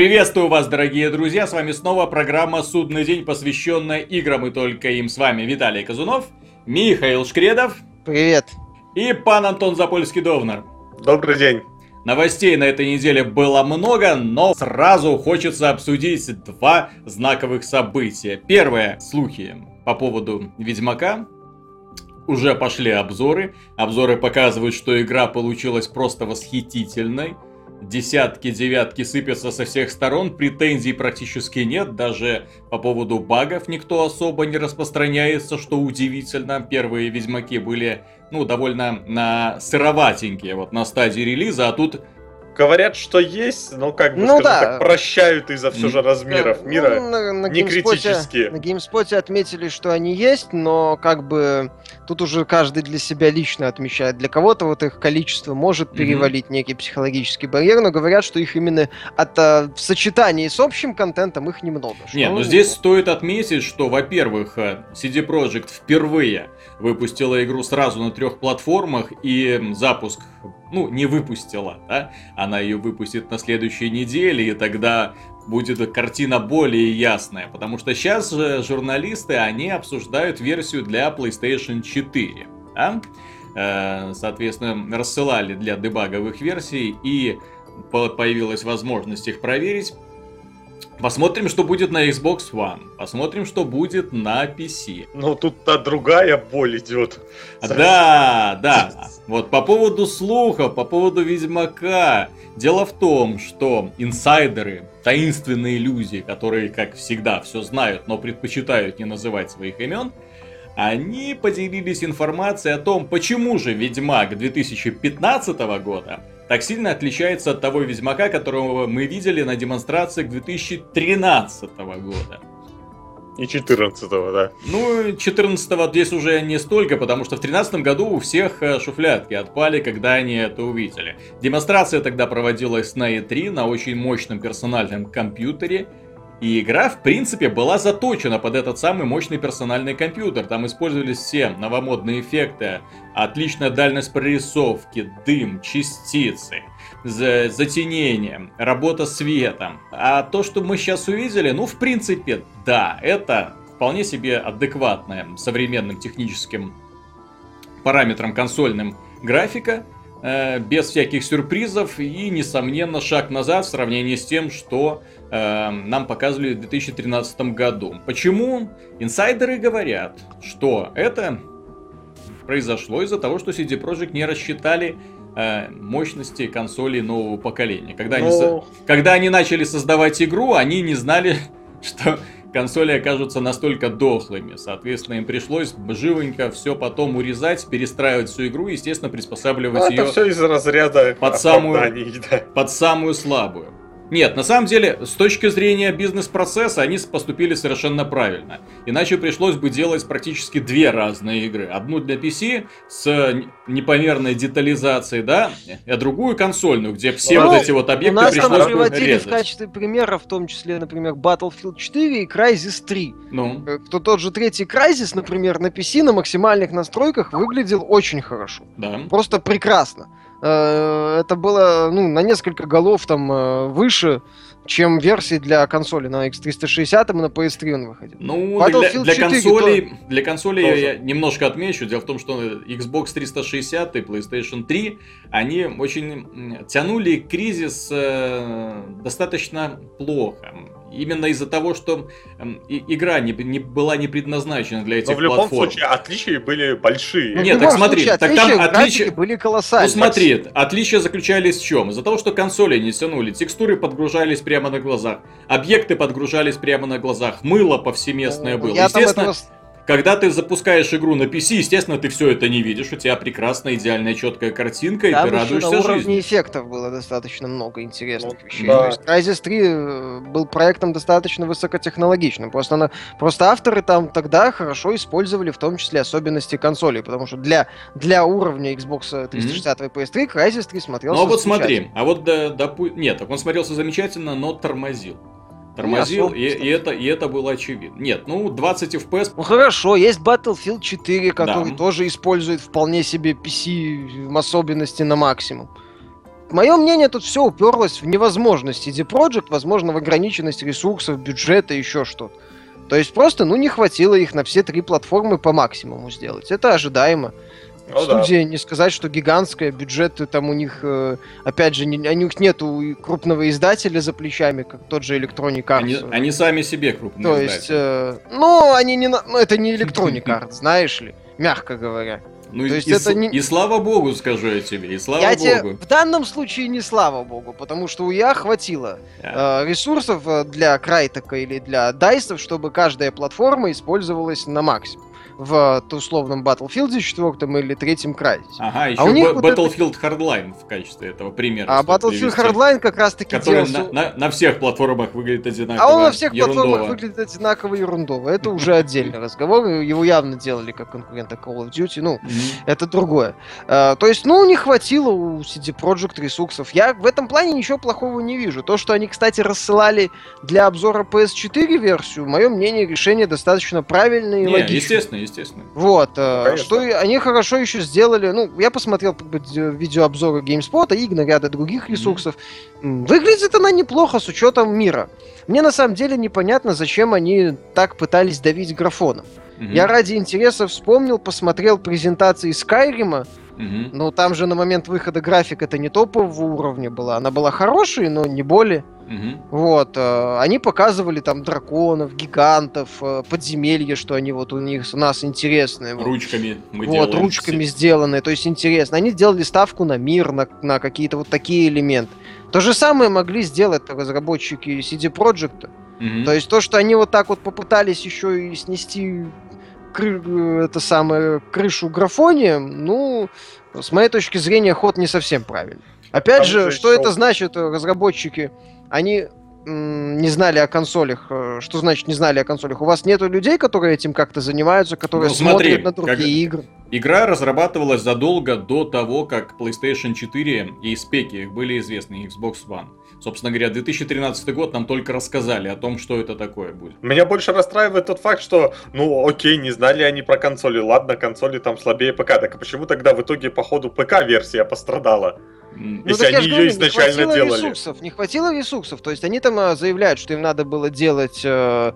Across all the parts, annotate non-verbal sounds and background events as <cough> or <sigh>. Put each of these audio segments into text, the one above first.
Приветствую вас, дорогие друзья, с вами снова программа «Судный день», посвященная играм и только им. С вами Виталий Казунов, Михаил Шкредов. Привет. И пан Антон Запольский-Довнер. Добрый день. Новостей на этой неделе было много, но сразу хочется обсудить два знаковых события. Первое, слухи по поводу Ведьмака. Уже пошли обзоры. Обзоры показывают, что игра получилась просто восхитительной десятки, девятки сыпятся со всех сторон, претензий практически нет, даже по поводу багов никто особо не распространяется, что удивительно. Первые Ведьмаки были, ну, довольно на сыроватенькие, вот на стадии релиза, а тут Говорят, что есть, но как бы, Ну скажем да. так, прощают из-за все же размеров Да, мира. ну, на, на не GameSpot критические. На GameSpot отметили, что они есть, но как бы тут уже каждый для себя лично отмечает. Для кого-то вот их количество может перевалить некий психологический барьер, но говорят, что их именно от, а, в сочетании с общим контентом их немного. Не, ну ну, здесь стоит отметить, что, во-первых, э, CD Projekt впервые выпустила игру сразу на трех платформах, и запуск, ну, не выпустила, да, она ее выпустит на следующей неделе, и тогда будет картина более ясная, потому что сейчас же журналисты, они обсуждают версию для PlayStation 4, да? Э, соответственно, рассылали для дебаговых версий, и по- появилась возможность их проверить. Посмотрим, что будет на Xbox One. Посмотрим, что будет на PC. Но тут-то другая боль идет. Да, да. Вот по поводу слухов, по поводу Ведьмака. Дело в том, что инсайдеры, таинственные люди, которые, как всегда, все знают, но предпочитают не называть своих имен, они поделились информацией о том, почему же Ведьмак 2015 года так сильно отличается от того Ведьмака, которого мы видели на демонстрациях 2013 года. И 14-го, да. Ну, 14-го здесь уже не столько, потому что в 13 году у всех э, шуфлятки отпали, когда они это увидели. Демонстрация тогда проводилась на E3 на очень мощном персональном компьютере. И игра, в принципе, была заточена под этот самый мощный персональный компьютер. Там использовались все новомодные эффекты, отличная дальность прорисовки, дым, частицы, за- затенение, работа светом. А то, что мы сейчас увидели, ну, в принципе, да, это вполне себе адекватная современным техническим параметрам консольным графика, э, без всяких сюрпризов и, несомненно, шаг назад в сравнении с тем, что э, нам показывали в 2013 году. Почему? Инсайдеры говорят, что это произошло из-за того, что CD Projekt не рассчитали э, мощности консолей нового поколения. Когда, они, со- Ну, когда они начали создавать игру, они не знали, <laughs> что консоли окажутся настолько дохлыми. Соответственно, им пришлось живенько все потом урезать, перестраивать всю игру и, естественно, ну, приспосабливать это ее все из разряда под самую- да. под самую слабую. Нет, на самом деле, с точки зрения бизнес-процесса, они поступили совершенно правильно. Иначе пришлось бы делать практически две разные игры. Одну для PC с н- непомерной детализацией, да, а другую консольную, где все Ну, вот эти вот У объекты нас там пришлось бы приводили в качестве примера, в том числе, например, Battlefield 4 и Crysis 3. Ну, Э, То тот же третий Crysis, например, на PC на максимальных настройках выглядел очень хорошо. да. Просто прекрасно. Э, Это было ну, на несколько голов там э, выше, чем версии для консоли на X360 и на PS3 он выходил. Ну, Battlefield для, для 4 консолей, для консолей Тоже. я немножко отмечу. Дело в том, что Xbox 360 и PlayStation 3, они очень тянули кризис э, достаточно плохо. Именно из-за того, что игра не, не была не предназначена для этих Но в любом платформ. случае отличия были большие. Ну, Нет, так смотри, случае, так там отличия были Ну колоссальные. смотри, отличия заключались в чем? Из-за того, что консоли не тянули, текстуры подгружались прямо на глазах, объекты подгружались прямо на глазах, мыло повсеместное было. Ну, Я там Естественно, этого Когда ты запускаешь игру на PC, естественно, ты все это не видишь, у тебя прекрасная, идеальная, четкая картинка, и Там ты радуешься на уровне жизни. эффектов было достаточно много интересных Ну, вещей. да. То есть Crysis 3 э, был проектом достаточно высокотехнологичным. Просто, она, просто авторы там тогда хорошо использовали в том числе особенности консолей, потому что для, для уровня Xbox 360 и PS3 Crysis 3 смотрелся Ну а вот смотри, а вот да, допу- нет, так он смотрелся замечательно, но тормозил. Тормозил, и, и это, и это было очевидно. Нет, ну 20 FPS Ну хорошо, есть Battlefield 4, который Да. тоже использует вполне себе PC особенности на максимум. мое мнение, тут все уперлось в невозможность CD Projekt, возможно, в ограниченность ресурсов, бюджета, еще что-то. То есть просто, ну, не хватило их на все три платформы по максимуму сделать. Это ожидаемо. Ну да. Студия, не сказать, что гигантская, бюджеты там у них, э, опять же, не, у них нету крупного издателя за плечами, как тот же Electronic Arts. Они, они сами себе крупные То есть, э, ну, они не, ну, это не Electronic <laughs> Arts, знаешь ли, мягко говоря. Ну, то и, есть и это не- и слава богу, скажу я тебе, и слава Я богу. тебе в данном случае не слава богу, потому что у я хватило Да. э, ресурсов э, для Крайтека или для Дайсов, чтобы каждая платформа использовалась на максимум. В условном Battlefield 4 или третьем Crysis. Ага, еще у них Ба- вот это- Battlefield Hardline в качестве этого примера. А Battlefield привести, Hardline как раз таки Который делался... на, на- на всех платформах выглядит одинаково. А он на всех ерундово. платформах выглядит одинаково ерундово. Это уже отдельный <laughs> разговор. Его явно делали как конкурента Call of Duty. Ну, это другое. Э, То есть, ну, не хватило у CD Projekt ресурсов. Я в этом плане ничего плохого не вижу. То, что они, кстати, рассылали для обзора PS4 версию, мое мнение, решение достаточно правильное и логичное. естественно, естественно. Вот, э, Конечно. что и они хорошо еще сделали. Ну, я посмотрел как бы, д- видеообзоры GameSpot, Игна, ряда других ресурсов. М, Выглядит она неплохо с учетом мира. Мне на самом деле непонятно, зачем они так пытались давить графоном. Мгм. Я ради интереса вспомнил, посмотрел презентации Скайрима, Мгм. но там же на момент выхода график это не топового уровня была. Она была хорошей, но не более. Мгм. Вот, э, они показывали там драконов, гигантов, э, подземелья, что они вот у них у нас интересные. Ручками мы вот, делаем. ручками сделанные, то есть интересно. Они делали ставку на мир, на, на какие-то вот такие элементы. То же самое могли сделать разработчики CD Projekt. То есть то, что они вот так вот попытались еще и снести кры- это самое крышу графонием, ну, с моей точки зрения, ход не совсем правильный. Опять Там же, же что ещё- это значит, э, разработчики, они не знали о консолях. Э, Что значит не знали о консолях? У вас нету людей, которые этим как-то занимаются, которые Ну, смотри, смотрят на другие как- игры. Игра разрабатывалась задолго до того, как PlayStation 4 и спеки их были известны, Xbox One. Собственно говоря, 2013 год нам только рассказали о том, что это такое будет. Меня больше расстраивает тот факт, что, ну, окей, не знали они про консоли. Ладно, консоли там слабее ПК. Так а почему тогда в итоге, походу, ПК-версия пострадала? Ну, Если они её говорю, изначально не хватило делали. ресурсов, не хватило ресурсов. То есть они там э, заявляют, что им надо было делать э,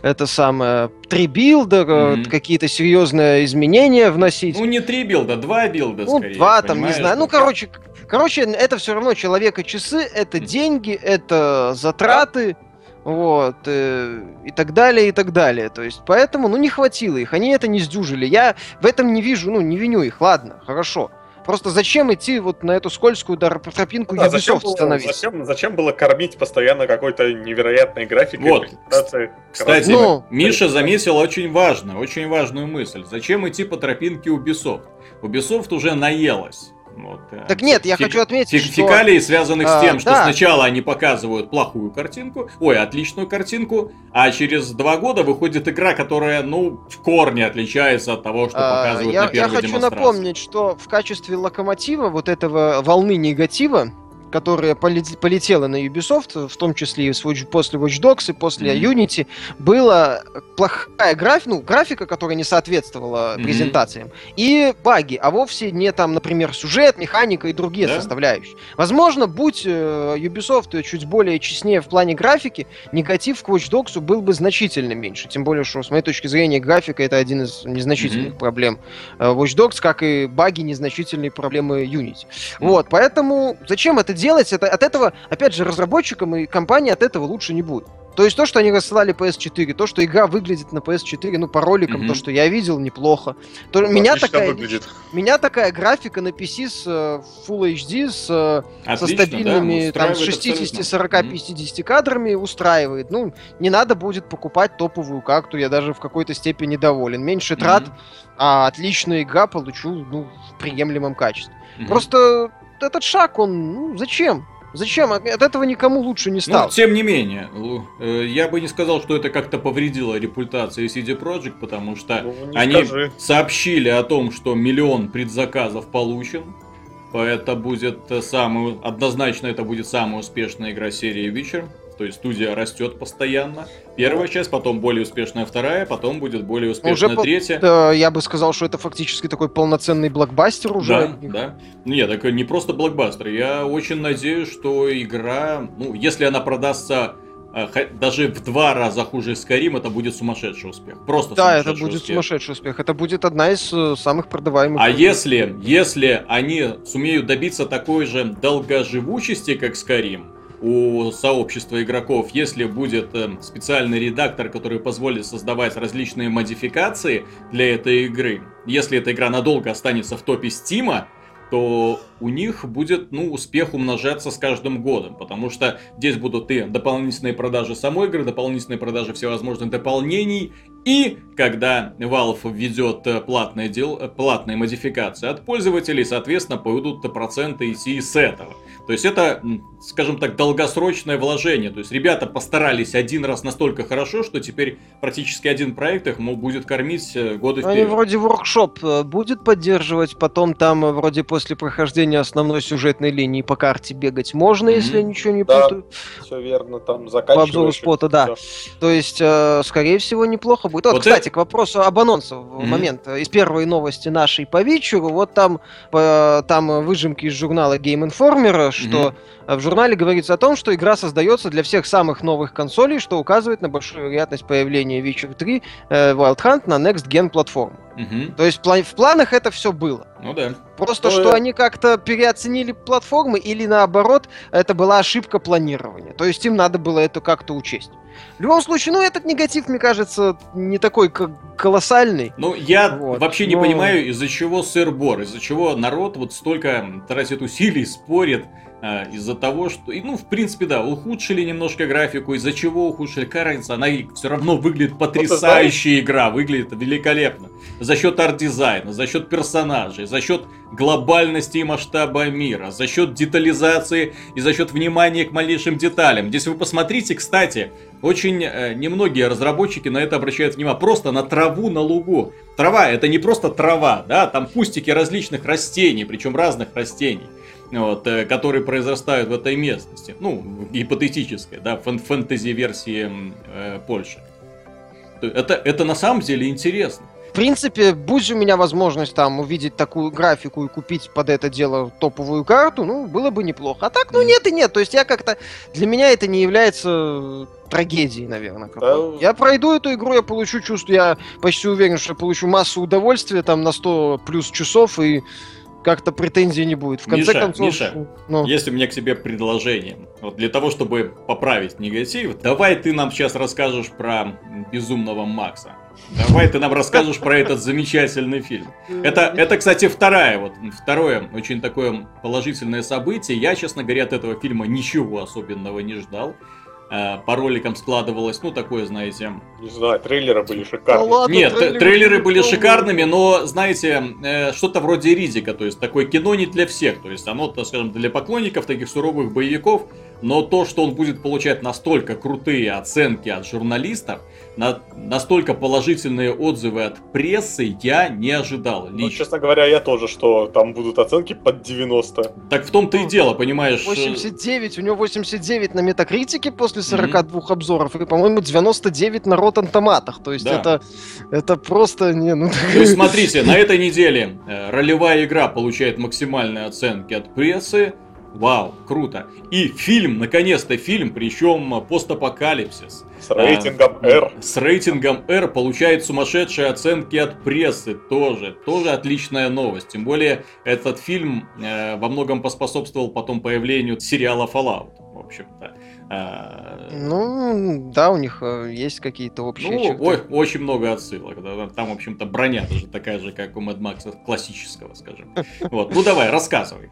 это самое три билда, Мгм. какие-то серьезные изменения вносить. Ну, не три билда, два билда Ну, скорее. два там, не знаю. Ну, короче, к- короче, это все равно человека часы, это Мгм. деньги, это затраты. Вот, э, и так далее, и так далее. То есть, поэтому, ну, не хватило их. Они это не сдюжили. Я в этом не вижу, ну, не виню их. Ладно, хорошо. Просто зачем идти вот на эту скользкую тропинку Да, зачем, Ubisoft было, становиться? зачем, зачем было кормить постоянно какой-то невероятной графикой? Вот. Кстати, Ну, Миша заметил очень важную, очень важную мысль. Зачем идти по тропинке Ubisoft? Ubisoft уже наелась. Вот, э, Так нет, я хочу отметить, фек- что... Фекалий, связанных с А, тем, что да. сначала они показывают плохую картинку, ой, отличную картинку, а через два года выходит игра, которая, ну, в корне отличается от того, что А, показывают я, на я первой хочу демонстрации. напомнить, что в качестве локомотива вот этого волны негатива, которая полет- полетела на Ubisoft, в том числе и после Watch Dogs и после Мгм. Unity, была плохая графика, ну, графика, которая не соответствовала Мгм. презентациям, и баги, а вовсе не там, например, сюжет, механика и другие Да? составляющие. Возможно, будь э, Ubisoft чуть более честнее в плане графики, негатив к Watch Dogs был бы значительно меньше. Тем более, что, с моей точки зрения, графика это один из незначительных Мгм. проблем э, Watch Dogs, как и баги незначительные проблемы Unity. Мгм. Вот, поэтому зачем это делать? Это, от этого, опять же, разработчикам и компании от этого лучше не будет. То есть то, что они рассылали PS4, то, что игра выглядит на PS4, ну, по роликам, Мгм. то, что я видел, неплохо. То, меня, Отлично такая, выглядит. меня такая графика на PC с э, Full HD, с, э, со Отлично, стабильными да, там, устраивает 60, абсолютно. 40, Мгм. 50 кадрами устраивает. Ну, не надо будет покупать топовую карту, я даже в какой-то степени доволен. Меньше трат, Мгм. а отличная игра получу ну, в приемлемом качестве. Мгм. Просто этот шаг, он, ну, зачем? Зачем? От этого никому лучше не Ну, стало. тем не менее, э, я бы не сказал, что это как-то повредило репутации CD Projekt, потому что Ну, они скажи. сообщили о том, что миллион предзаказов получен. Это будет э, самый, однозначно это будет самая успешная игра серии Witcher То есть студия растет постоянно. Первая часть, потом более успешная вторая, потом будет более успешная Уже по- третья. Да, я бы сказал, что это фактически такой полноценный блокбастер уже. Да, да. Нет, так не просто блокбастер. Я очень надеюсь, что игра, ну, если она продастся э, даже в два раза хуже Skyrim, это будет сумасшедший успех. Просто Да, это будет успех. сумасшедший успех. Это будет одна из э, самых продаваемых. А игр. если, если они сумеют добиться такой же долгоживучести, как Skyrim, у сообщества игроков, если будет э, специальный редактор, который позволит создавать различные модификации для этой игры, если эта игра надолго останется в топе Стима, то у них будет, ну, успех умножаться с каждым годом, потому что здесь будут и дополнительные продажи самой игры, дополнительные продажи всевозможных дополнений, и когда Valve введет э, платные, дел, э, платные модификации от пользователей, соответственно, пойдут проценты идти с этого. То есть это, скажем так, долгосрочное вложение. То есть ребята постарались один раз настолько хорошо, что теперь практически один проект их будет кормить э, годы Они вперед. вроде воркшоп э, будет поддерживать, потом там э, вроде после прохождения основной сюжетной линии по карте бегать можно, если я Мгм. ничего не Да. путаю. Все верно, там По заканчиваешь. обзору спота, да. То есть, скорее всего, неплохо будет. Вот, Вот кстати, это- к вопросу об анонсе в Мгм. момент. Из первой новости нашей по вечеру, вот там, там выжимки из журнала Game Informer, что э, в журнале говорится о том, что игра создается для всех самых новых консолей, что указывает на большую вероятность появления Witcher 3 э, Wild Hunt на Next Gen платформу. Мгм. То есть пла- в планах это все было. Ну да. Просто Ну, что они как-то переоценили платформы или наоборот, это была ошибка планирования. То есть им надо было это как-то учесть. В любом случае, ну этот негатив, мне кажется, не такой колоссальный. Ну, я Вот, вообще не но- понимаю, из-за чего сыр-бор, из-за чего народ вот столько тратит усилий, спорит, из-за того, что, и, ну, в принципе, да, ухудшили немножко графику, из-за чего ухудшили, разница, она все равно выглядит потрясающая игра, выглядит великолепно. За счет арт-дизайна, за счет персонажей, за счет глобальности и масштаба мира, за счет детализации и за счет внимания к малейшим деталям. Здесь вы посмотрите, кстати, очень э, немногие разработчики на это обращают внимание. Просто на траву на лугу. Трава это не просто трава, да, там кустики различных растений, причем разных растений. Вот, э, которые произрастают в этой местности. Ну, гипотетической, да, фэн- фэнтези-версии э, Польши. То- Это, это на самом деле интересно. В принципе, будь у меня возможность там увидеть такую графику и купить под это дело топовую карту, ну, было бы неплохо. А так, ну, нет и нет. То есть я как-то... Для меня это не является э, трагедией, наверное. Да. Я пройду эту игру, я получу чувство, я почти уверен, что я получу массу удовольствия там на 100 плюс часов и как-то претензий не будет. В конце Миша, концов... Миша, ну, Есть у меня к тебе предложение. Вот для того, чтобы поправить негатив, давай ты нам сейчас расскажешь про безумного Макса. Давай ты нам расскажешь про этот замечательный фильм. Это, это, кстати, вторая, вот, второе очень такое положительное событие. Я, честно говоря, от этого фильма ничего особенного не ждал. Э, По роликам складывалось, ну, такое, знаете... Не знаю, трейлеры были Да шикарные. ладно, Нет, трейлеры трейлеры были шикарными, но, знаете, э, что-то вроде Ризика, то есть такое кино не для всех, то есть оно, так скажем, для поклонников таких суровых боевиков, но то, что он будет получать настолько крутые оценки от журналистов, на- настолько положительные отзывы от прессы, я не ожидал Ну, честно говоря, я тоже, что там будут оценки под 90. Так в том-то и дело, понимаешь? э, 89, у него 89 на метакритике после 42 обзоров, и, по-моему, 99 на Rotten Tomatoes. То есть Да. это, это просто не... Ну, То есть, смотрите, на этой неделе э, ролевая игра получает максимальные оценки от прессы. Вау, круто. И фильм, наконец-то фильм, причем постапокалипсис. С рейтингом А, R. С рейтингом R получает сумасшедшие оценки от прессы тоже. Тоже отличная новость. Тем более, этот фильм э, во многом поспособствовал потом появлению сериала Fallout. В общем-то. А, ну, да, у них э, есть какие-то общие ну, черты. ой, очень много отсылок. Там, в общем-то, броня даже такая же, как у Mad Max классического, скажем. Вот, ну давай, рассказывай.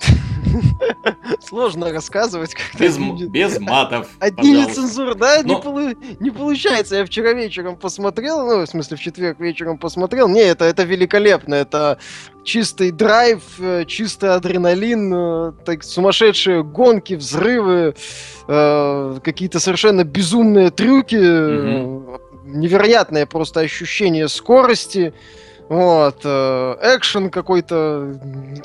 <laughs> Сложно рассказывать, когда Без, без матов, <laughs> Одни нецензуры, да, не, Но- полу- не получается. Я вчера вечером посмотрел, ну, в смысле, в четверг вечером посмотрел. Не, это, это великолепно. Это чистый драйв, э, чистый адреналин, э, так, сумасшедшие гонки, взрывы, э, какие-то совершенно безумные трюки, э, невероятное просто ощущение скорости. Вот, э, экшен какой-то,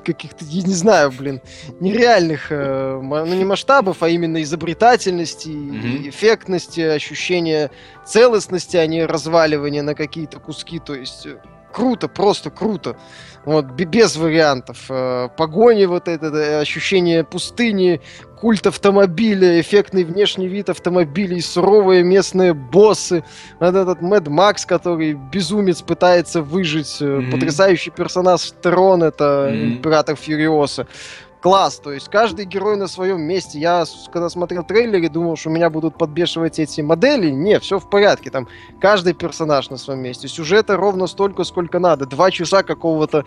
каких-то, я не знаю, блин, нереальных, э, ну не масштабов, а именно изобретательности, mm-hmm. эффектности, ощущения целостности, а не разваливания на какие-то куски, то есть э, круто, просто круто. Вот, без вариантов. Погони, вот это ощущение пустыни, культ автомобиля, эффектный внешний вид автомобилей, суровые местные боссы, вот этот Мэд Макс, который безумец пытается выжить, mm-hmm. потрясающий персонаж Трон, это mm-hmm. император Фьюриоса класс. То есть каждый герой на своем месте. Я, когда смотрел трейлеры, думал, что меня будут подбешивать эти модели. Не, все в порядке. Там каждый персонаж на своем месте. Сюжета ровно столько, сколько надо. Два часа какого-то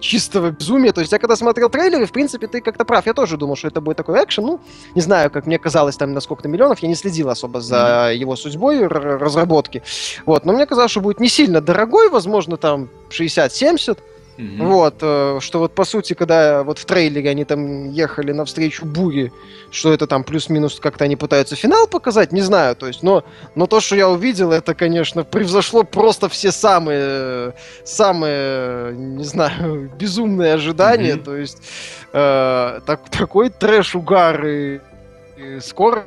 чистого безумия. То есть я когда смотрел трейлеры, в принципе, ты как-то прав. Я тоже думал, что это будет такой экшен. Ну, не знаю, как мне казалось, там на сколько-то миллионов. Я не следил особо за mm-hmm. его судьбой разработки. Вот. Но мне казалось, что будет не сильно дорогой, возможно, там 60-70. Mm-hmm. Вот, э, что вот по сути, когда вот в трейлере они там ехали навстречу буре, что это там плюс-минус как-то они пытаются финал показать, не знаю, то есть, но, но то, что я увидел, это, конечно, превзошло просто все самые, самые, не знаю, <laughs> безумные ожидания, mm-hmm. то есть, э, так, такой трэш-угар и, и скорость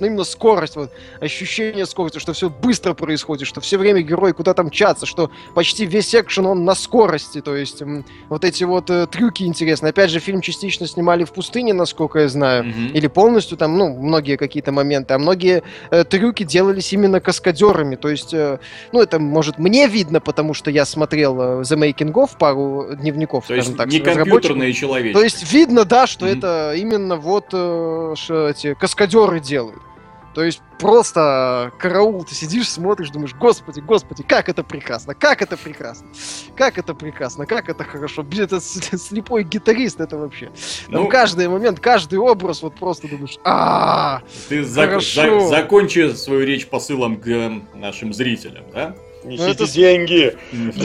но именно скорость, вот, ощущение скорости, что все быстро происходит, что все время герой куда-то мчатся, что почти весь экшен он на скорости, то есть вот эти вот э, трюки интересные. Опять же, фильм частично снимали в пустыне, насколько я знаю, mm-hmm. или полностью там, ну, многие какие-то моменты, а многие э, трюки делались именно каскадерами, то есть, э, ну, это, может, мне видно, потому что я смотрел э, The Making of, пару дневников, то скажем есть так, не компьютерные человечки. То есть видно, да, что mm-hmm. это именно вот э, эти каскадеры делают. То есть просто караул, ты сидишь, смотришь, думаешь, господи, господи, как это прекрасно, как это прекрасно, как это прекрасно, как это хорошо. Это <laughs> слепой гитарист, это вообще. Там ну, каждый момент, каждый образ, вот просто думаешь, а Ты закончи свою речь посылом к э, нашим зрителям, да? Несите это... деньги!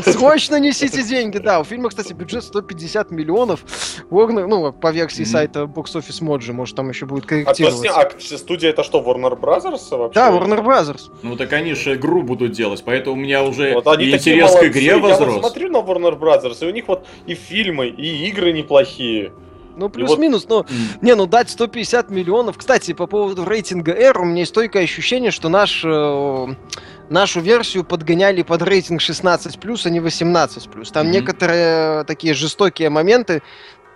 Срочно несите деньги, да. У фильма, кстати, бюджет 150 миллионов. Warner, ну, по версии mm-hmm. сайта Box Office Mojo, может, там еще будет корректироваться. А, а студия это что, Warner Brothers вообще? Да, Warner Brothers. Ну, так они же игру будут делать, поэтому у меня уже вот и интерес к игре возрос. Я вот смотрю на Warner Brothers, и у них вот и фильмы, и игры неплохие. Ну, плюс-минус, вот... но... Не, ну дать 150 миллионов... Кстати, по поводу рейтинга R, у меня есть стойкое ощущение, что наш... Э, нашу версию подгоняли под рейтинг 16+, а не 18+. Там mm-hmm. некоторые такие жестокие моменты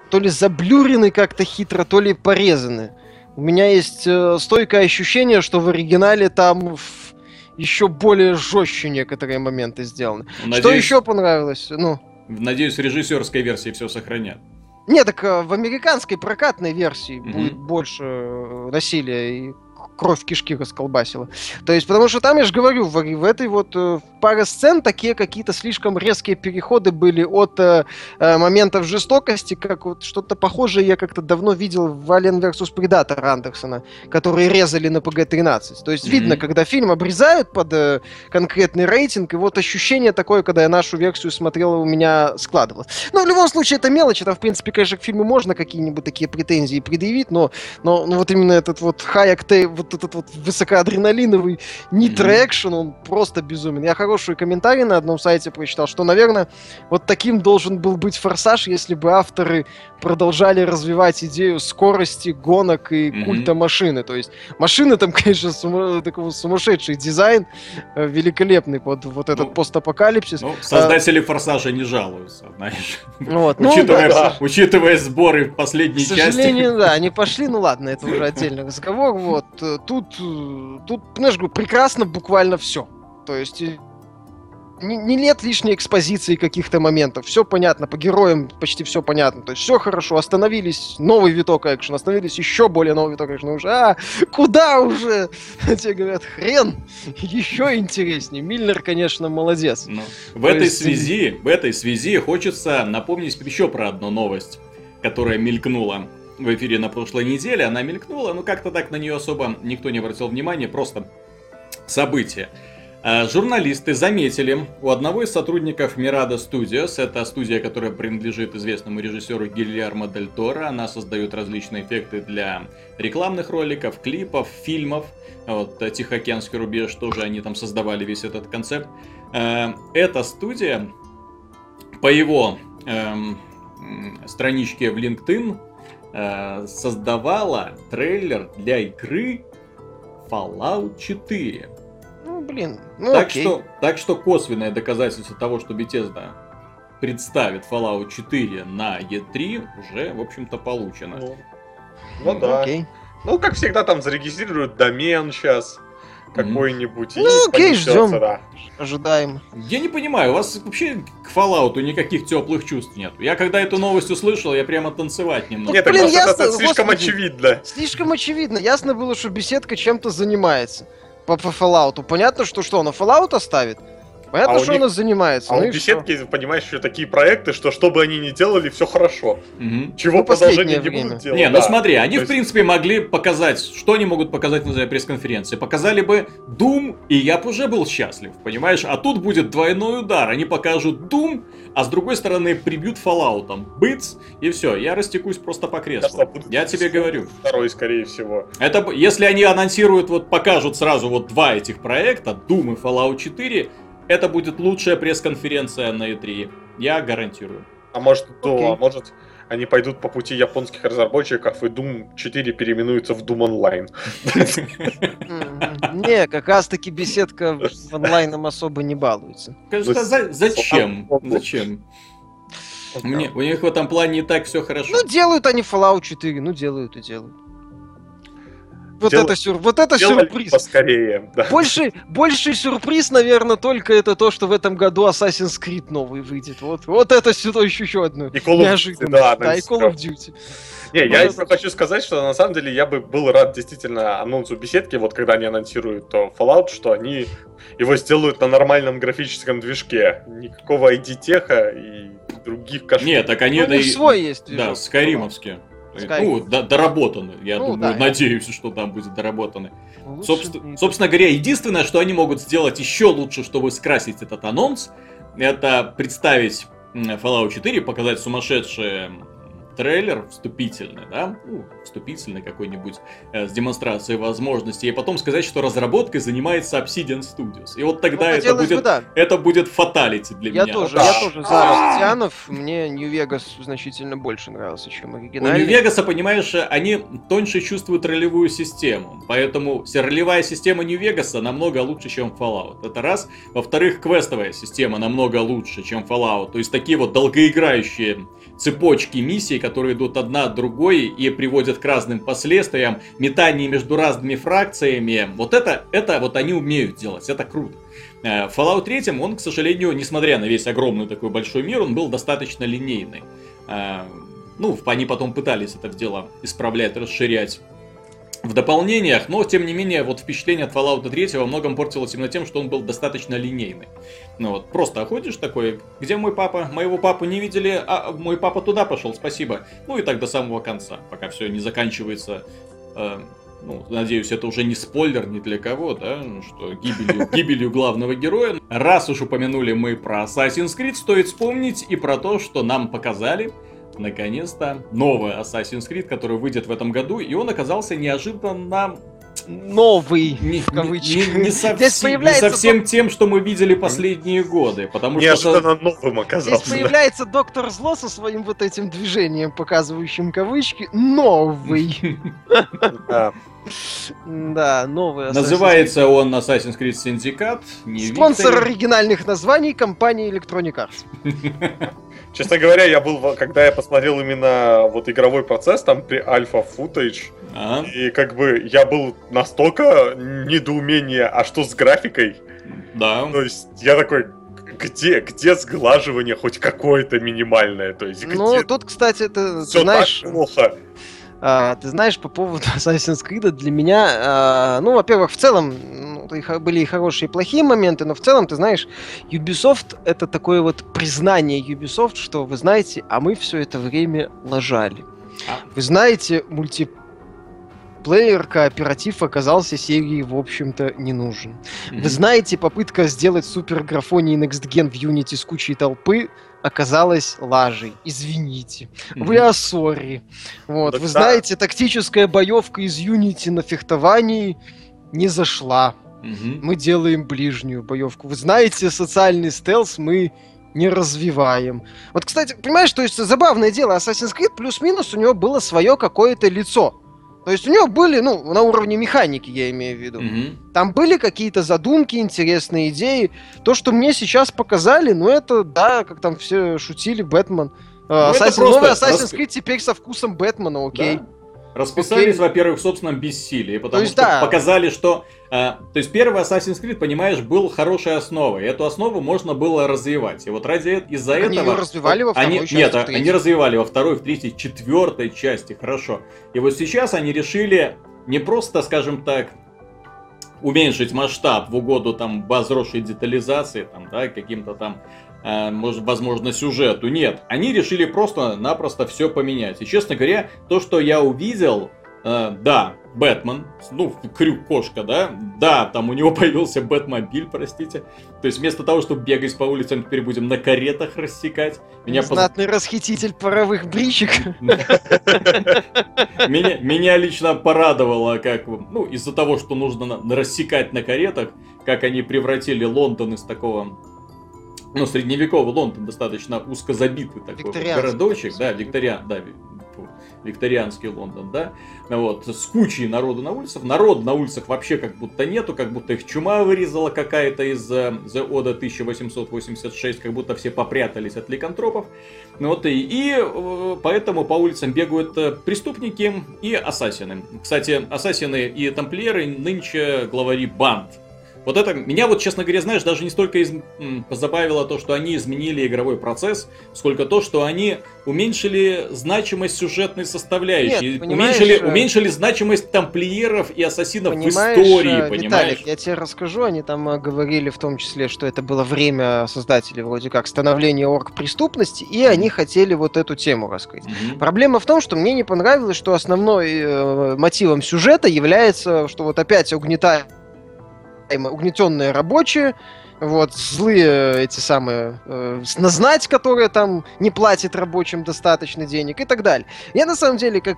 то ли заблюрены как-то хитро, то ли порезаны. У меня есть э, стойкое ощущение, что в оригинале там еще более жестче некоторые моменты сделаны. Надеюсь... Что еще понравилось? Ну... Надеюсь, в режиссерской версии все сохранят. Не, так э, в американской прокатной версии mm-hmm. будет больше э, насилия и кровь кишки расколбасила. То есть, потому что там, я же говорю, в, в этой вот э, паре сцен такие какие-то слишком резкие переходы были от э, э, моментов жестокости, как вот что-то похожее я как-то давно видел в Alien vs. Predator Андерсона, которые резали на PG-13. То есть, mm-hmm. видно, когда фильм обрезают под э, конкретный рейтинг, и вот ощущение такое, когда я нашу версию смотрел, у меня складывалось. Но в любом случае, это мелочь, это, в принципе, конечно, к фильму можно какие-нибудь такие претензии предъявить, но, но, но вот именно этот вот high вот этот вот высокоадреналиновый нитро-экшен, он просто безумен. Я хороший комментарий на одном сайте прочитал, что, наверное, вот таким должен был быть «Форсаж», если бы авторы продолжали развивать идею скорости, гонок и mm-hmm. культа машины. То есть машины там, <laughs> конечно, сума- такого сумасшедший дизайн, э, великолепный под вот этот ну, постапокалипсис. Ну, создатели а, «Форсажа» не жалуются, знаешь. Вот. <laughs> Ну, учитывая, да, учитывая сборы последней части. К сожалению, части. да, они пошли, ну ладно, это уже отдельный разговор. Вот. Тут, тут, знаешь, прекрасно буквально все. То есть не, не нет лишней экспозиции каких-то моментов. Все понятно, по героям почти все понятно. То есть все хорошо, остановились, новый виток экшен, остановились еще более новый виток экшена. Уже, а, куда уже? <laughs> Тебе говорят, хрен, еще интереснее. Миллер, конечно, молодец. Ну, в этой есть... связи, в этой связи хочется напомнить еще про одну новость, которая мелькнула в эфире на прошлой неделе. Она мелькнула, но как-то так на нее особо никто не обратил внимания, просто событие. А, журналисты заметили у одного из сотрудников Mirada Studios, это студия, которая принадлежит известному режиссеру Гильярмо Дель Торо, она создает различные эффекты для рекламных роликов, клипов, фильмов, вот Тихоокеанский рубеж тоже они там создавали весь этот концепт. А, эта студия по его эм, страничке в LinkedIn э, создавала трейлер для игры Fallout 4. Ну, блин, ну так, окей. что, так что косвенное доказательство того, что Bethesda представит Fallout 4 на E3, уже, в общем-то, получено. Ну, ну да. Окей. Ну, как всегда, там зарегистрируют домен сейчас какой-нибудь. Ну, окей, ждем. да. Ожидаем. Я не понимаю, у вас вообще к Fallout никаких теплых чувств нет. Я когда эту новость услышал, я прямо танцевать не мог. Нет, блин, просто это ясно, слишком господи. очевидно. Слишком очевидно. Ясно было, что беседка чем-то занимается. По, по Fallout. Понятно, что что, она Fallout оставит? Понятно, А у что них- она занимается. А ну у и что? беседки, понимаешь, еще такие проекты, что что бы они ни делали, все хорошо. Мгм. Чего Ну, последнее продолжения не будут делать. Не, ну да. смотри, они То в есть- принципе могли показать, что они могут показать на пресс-конференции. Показали бы Doom, и я бы уже был счастлив, понимаешь? А тут будет двойной удар. Они покажут Doom, а с другой стороны прибьют Fallout. Быц, и все, я растекусь просто по креслу. будут Я тебе говорю. Второй, скорее всего. Это, если они анонсируют, вот покажут сразу вот два этих проекта, Doom и Fallout 4, это будет лучшая пресс-конференция на E3. Я гарантирую. А может, да, Окей. а может, они пойдут по пути японских разработчиков, и Doom 4 переименуется в Doom Online. Не, как раз таки беседка в онлайном особо не балуется. Кажется, за- зачем? А, Зачем? Мне, у них в этом плане и так все хорошо. Ну, делают они Fallout 4, ну, делают и делают. Вот Дел- это, сюр... вот это Делали сюрприз. поскорее, да. Больше, больший сюрприз, наверное, только это то, что в этом году Assassin's Creed новый выйдет. Вот, вот это сюда еще, еще одно. И Call of Duty, неожиданность. да, да, и Call of Duty. Не, Ну, я это- хочу сказать, что на самом деле я бы был рад действительно анонсу беседки, вот когда они анонсируют то Fallout, что они его сделают на нормальном графическом движке. Никакого ID-теха и других кошмаров. Нет, так они... Ну, да и- свой есть Да, движок. скайримовские. Skyrim. Ну, до- доработаны. Я Ну, думаю, да, надеюсь, что там будет доработаны. Лучше Собственно, не- собственно говоря, единственное, что они могут сделать еще лучше, чтобы скрасить этот анонс, это представить Fallout 4, показать сумасшедший м, трейлер вступительный, да, ну, вступительный какой-нибудь э, с демонстрацией возможностей, и потом сказать, что разработкой занимается Obsidian Studios. И вот Ну, тогда это хотелось бы, будет, да. это будет фаталити для Я меня. тоже, Да. я тоже за Ростянов. Мне Нью-Вегас значительно больше нравился, чем У оригинальный. Нью-Вегаса, понимаешь, они тоньше чувствуют ролевую систему. Поэтому ролевая система Нью-Вегаса намного лучше, чем Fallout. Это раз. Во-вторых, квестовая система намного лучше, чем Fallout. То есть такие вот долгоиграющие цепочки миссий, которые идут одна от другой и приводят к разным последствиям, метание между разными фракциями. Вот это, это вот они умеют делать, это круто. Э, В Fallout 3, он, к сожалению, несмотря на весь огромный такой большой мир, он был достаточно линейный. Э, Ну, они потом пытались это дело исправлять, расширять в дополнениях, но тем не менее вот впечатление от Fallout 3 во многом портилось именно тем, что он был достаточно линейный. Ну вот, просто ходишь такой, где мой папа? Моего папу не видели, а мой папа туда пошел, спасибо. Ну и так до самого конца, пока все не заканчивается э, ну, надеюсь, это уже не спойлер ни для кого, да, что гибелью, <laughs> гибелью главного героя. Раз уж упомянули мы про Assassin's Creed, стоит вспомнить и про то, что нам показали наконец-то новый Assassin's Creed, который выйдет в этом году, и он оказался неожиданно Новый, не, в кавычках. не- не совсем, Здесь не появляется совсем тем, что мы видели последние годы, потому что... Неожиданно новым Здесь оказался. да. появляется доктор Зло со своим вот этим движением, показывающим кавычки. Новый. <laughs> Да. Новый Называется он Assassin's Creed Syndicate. Не. Спонсор оригинальных названий компании Electronic Arts. <laughs> Честно говоря, я был, когда я посмотрел именно вот игровой процесс, там при альфа футаж, А, и как бы я был настолько недоумение, а что с графикой? да. То есть я такой, где, где сглаживание хоть какое-то минимальное? То есть Ну, где тут, кстати, ты все знаешь, так плохо? А, ты знаешь, по поводу <laughs> Assassin's Creed для меня, а, ну, во-первых, в целом ну, были и хорошие, и плохие моменты, но в целом, ты знаешь, Ubisoft это такое вот признание Ubisoft, что вы знаете, а мы все это время лажали. А. Вы знаете, мультиплеер кооператив оказался серии, в общем-то, не нужен. Вы знаете, попытка сделать супер графоний Next Gen в Unity с кучей толпы оказалась лажей. Извините. Вы а сори. Вот. Так Вы знаете, тактическая боевка из Unity на фехтовании не зашла. Мгм. Мы делаем ближнюю боевку. Вы знаете, социальный стелс мы не развиваем. Вот, кстати, понимаешь, то есть забавное дело, Assassin's Creed плюс-минус у него было свое какое-то лицо. То есть у него были, ну, на уровне механики, я имею в виду. Мгм. Там были какие-то задумки, интересные идеи. То, что мне сейчас показали, ну это, да, как там все шутили, Бэтмен. Э, это Assassin- просто Новый Assassin's Creed теперь со вкусом Бэтмена, окей. Да. Расписались, Окей. во-первых, в собственном бессилии, потому есть, что да. показали, что... э, то есть первый Assassin's Creed, понимаешь, был хорошей основой. и Эту основу можно было развивать. И вот ради э- из-за они этого... её развивали во второй они, части, Нет, они развивали во второй, в третьей, четвертой части, хорошо. И вот сейчас они решили не просто, скажем так, уменьшить масштаб в угоду там возросшей детализации, там, да, каким-то там, может, возможно, сюжету. Нет, они решили просто-напросто все поменять. И, честно говоря, то, что я увидел, э, да, Бэтмен, ну, крюк-кошка, да, да, там у него <laughs> появился Бэтмобиль, простите. То есть вместо того, чтобы бегать по улицам, теперь будем на каретах рассекать. Меня поз- Знатный расхититель паровых бричек. <laughs> меня, меня лично порадовало, как, ну, из-за того, что нужно рассекать на каретах, как они превратили Лондон из такого, ну, средневековый Лондон, достаточно узко забитый такой вот городочек, да, викториан, да, викторианский Лондон, да, вот, с кучей народу на улицах, народ на улицах вообще как будто нету, как будто их чума вырезала какая-то из э, The Oda 1886, как будто все попрятались от ликантропов, ну вот и, и э, поэтому по улицам бегают э, преступники и ассасины. Кстати, ассасины и тамплиеры нынче главари банд. Вот это меня вот, честно говоря, знаешь, даже не столько из- позабавило то, что они изменили игровой процесс, сколько то, что они уменьшили значимость сюжетной составляющей, Нет, уменьшили, э, уменьшили значимость тамплиеров и ассасинов в истории, э, понимаешь? Виталик, я тебе расскажу, они там э, говорили в том числе, что это было время создателей вроде как становления орг-преступности, и они хотели вот эту тему раскрыть. Мгм. Проблема в том, что мне не понравилось, что основной э, мотивом сюжета является, что вот опять угнетаемые, угнетенные рабочие, вот, злые эти самые, э, на знать, которая там не платит рабочим достаточно денег и так далее. Я на самом деле, как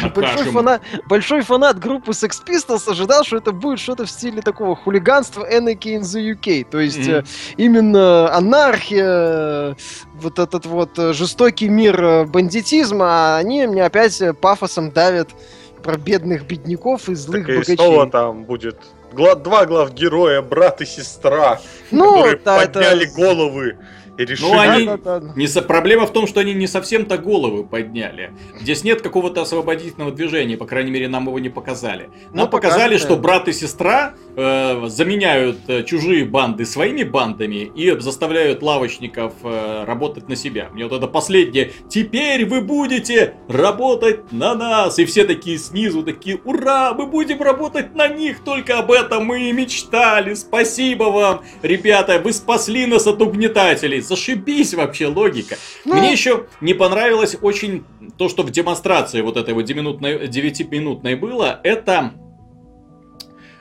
А <laughs> большой, фанат, большой фанат группы Sex Pistols, ожидал, что это будет что-то в стиле такого хулиганства Anarchy in the UK. То есть Мгм. э, именно анархия, вот этот вот э, жестокий мир э, бандитизма, а они мне опять э, пафосом давят про бедных бедняков и злых Так и богачей. снова там будет два глав героя, брат и сестра, ну, которые да, подняли это... головы и решили... Ну, они- Да, да, да. Не со- Проблема в том, что они не совсем-то головы подняли. Здесь нет какого-то освободительного движения, по крайней мере, нам его не показали. Нам Ну, показали, что брат и сестра э, заменяют э, чужие банды своими бандами и заставляют лавочников э, работать на себя. Мне вот это последнее. Теперь вы будете работать на нас. И все такие снизу такие, ура, мы будем работать на них. Только об этом мы и мечтали. Спасибо вам, ребята, вы спасли нас от угнетателей. Зашибись вообще логика. Ну, Мне еще не понравилось очень то, что в демонстрации вот этой вот 9-минутной 9-минутной было, это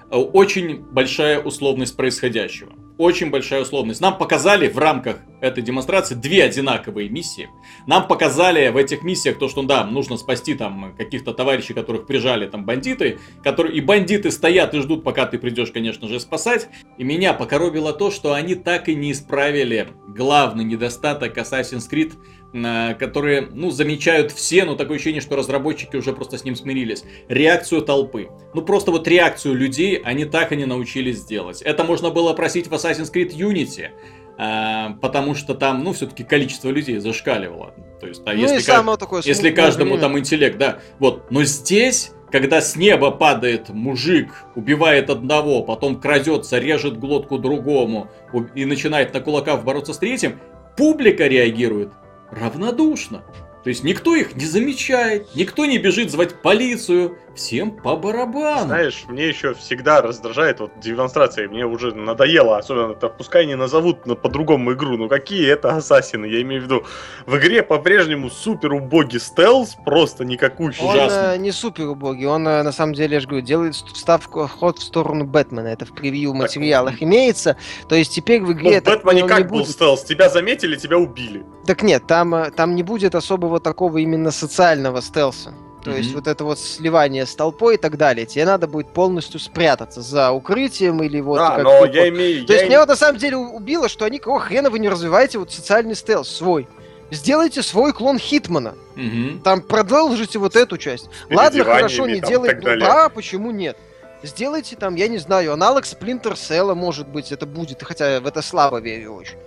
э, очень большая условность происходящего. Очень большая условность. Нам показали в рамках этой демонстрации две одинаковые миссии. Нам показали в этих миссиях то, что да, нужно спасти там каких-то товарищей, которых прижали там бандиты, которые и бандиты стоят и ждут, пока ты придешь, конечно же, спасать. И меня покоробило то, что они так и не исправили главный недостаток Assassin's Creed, которые, ну, замечают все, но такое ощущение, что разработчики уже просто с ним смирились. Реакцию толпы. Ну, просто вот реакцию людей они так и не научились сделать. Это можно было просить в Assassin's Creed Unity, э, потому что там, ну, все-таки количество людей зашкаливало. То есть, а ну если и ка- самое такое если каждому время. там интеллект, да. Вот. Но здесь, когда с неба падает мужик, убивает одного, потом крадется, режет глотку другому и начинает на кулаках бороться с третьим, публика реагирует равнодушно. То есть никто их не замечает, никто не бежит звать полицию, всем по барабану. Знаешь, мне еще всегда раздражает вот демонстрации, мне уже надоело, особенно это, пускай не назовут на- по-другому игру, но какие это ассасины, я имею в виду, в игре по-прежнему супер убогий стелс, просто никакущий. Он э, не супер убогий, он э, на самом деле, я же говорю, делает ст- ставку ход в сторону Бэтмена. Это в превью материалах имеется. То есть теперь в Ну, игре в я так Бэтмене не как был будет. стелс? Тебя заметили, тебя убили. Так нет, там, э, там не будет особого такого именно социального стелса. То есть вот это вот сливание с толпой и так далее, тебе надо будет полностью спрятаться за укрытием или вот... Да, как но бы я вот- имею... То я есть им- меня вот на самом деле убило, что они, какого хрена вы не развиваете вот социальный стелс свой? Сделайте свой клон Хитмана. Мгм. Там продолжите вот эту часть. Ладно, хорошо, не так Ну да, почему нет? Сделайте там, я не знаю, аналог Splinter Cell, может быть, это будет, хотя в это слабо верю очень.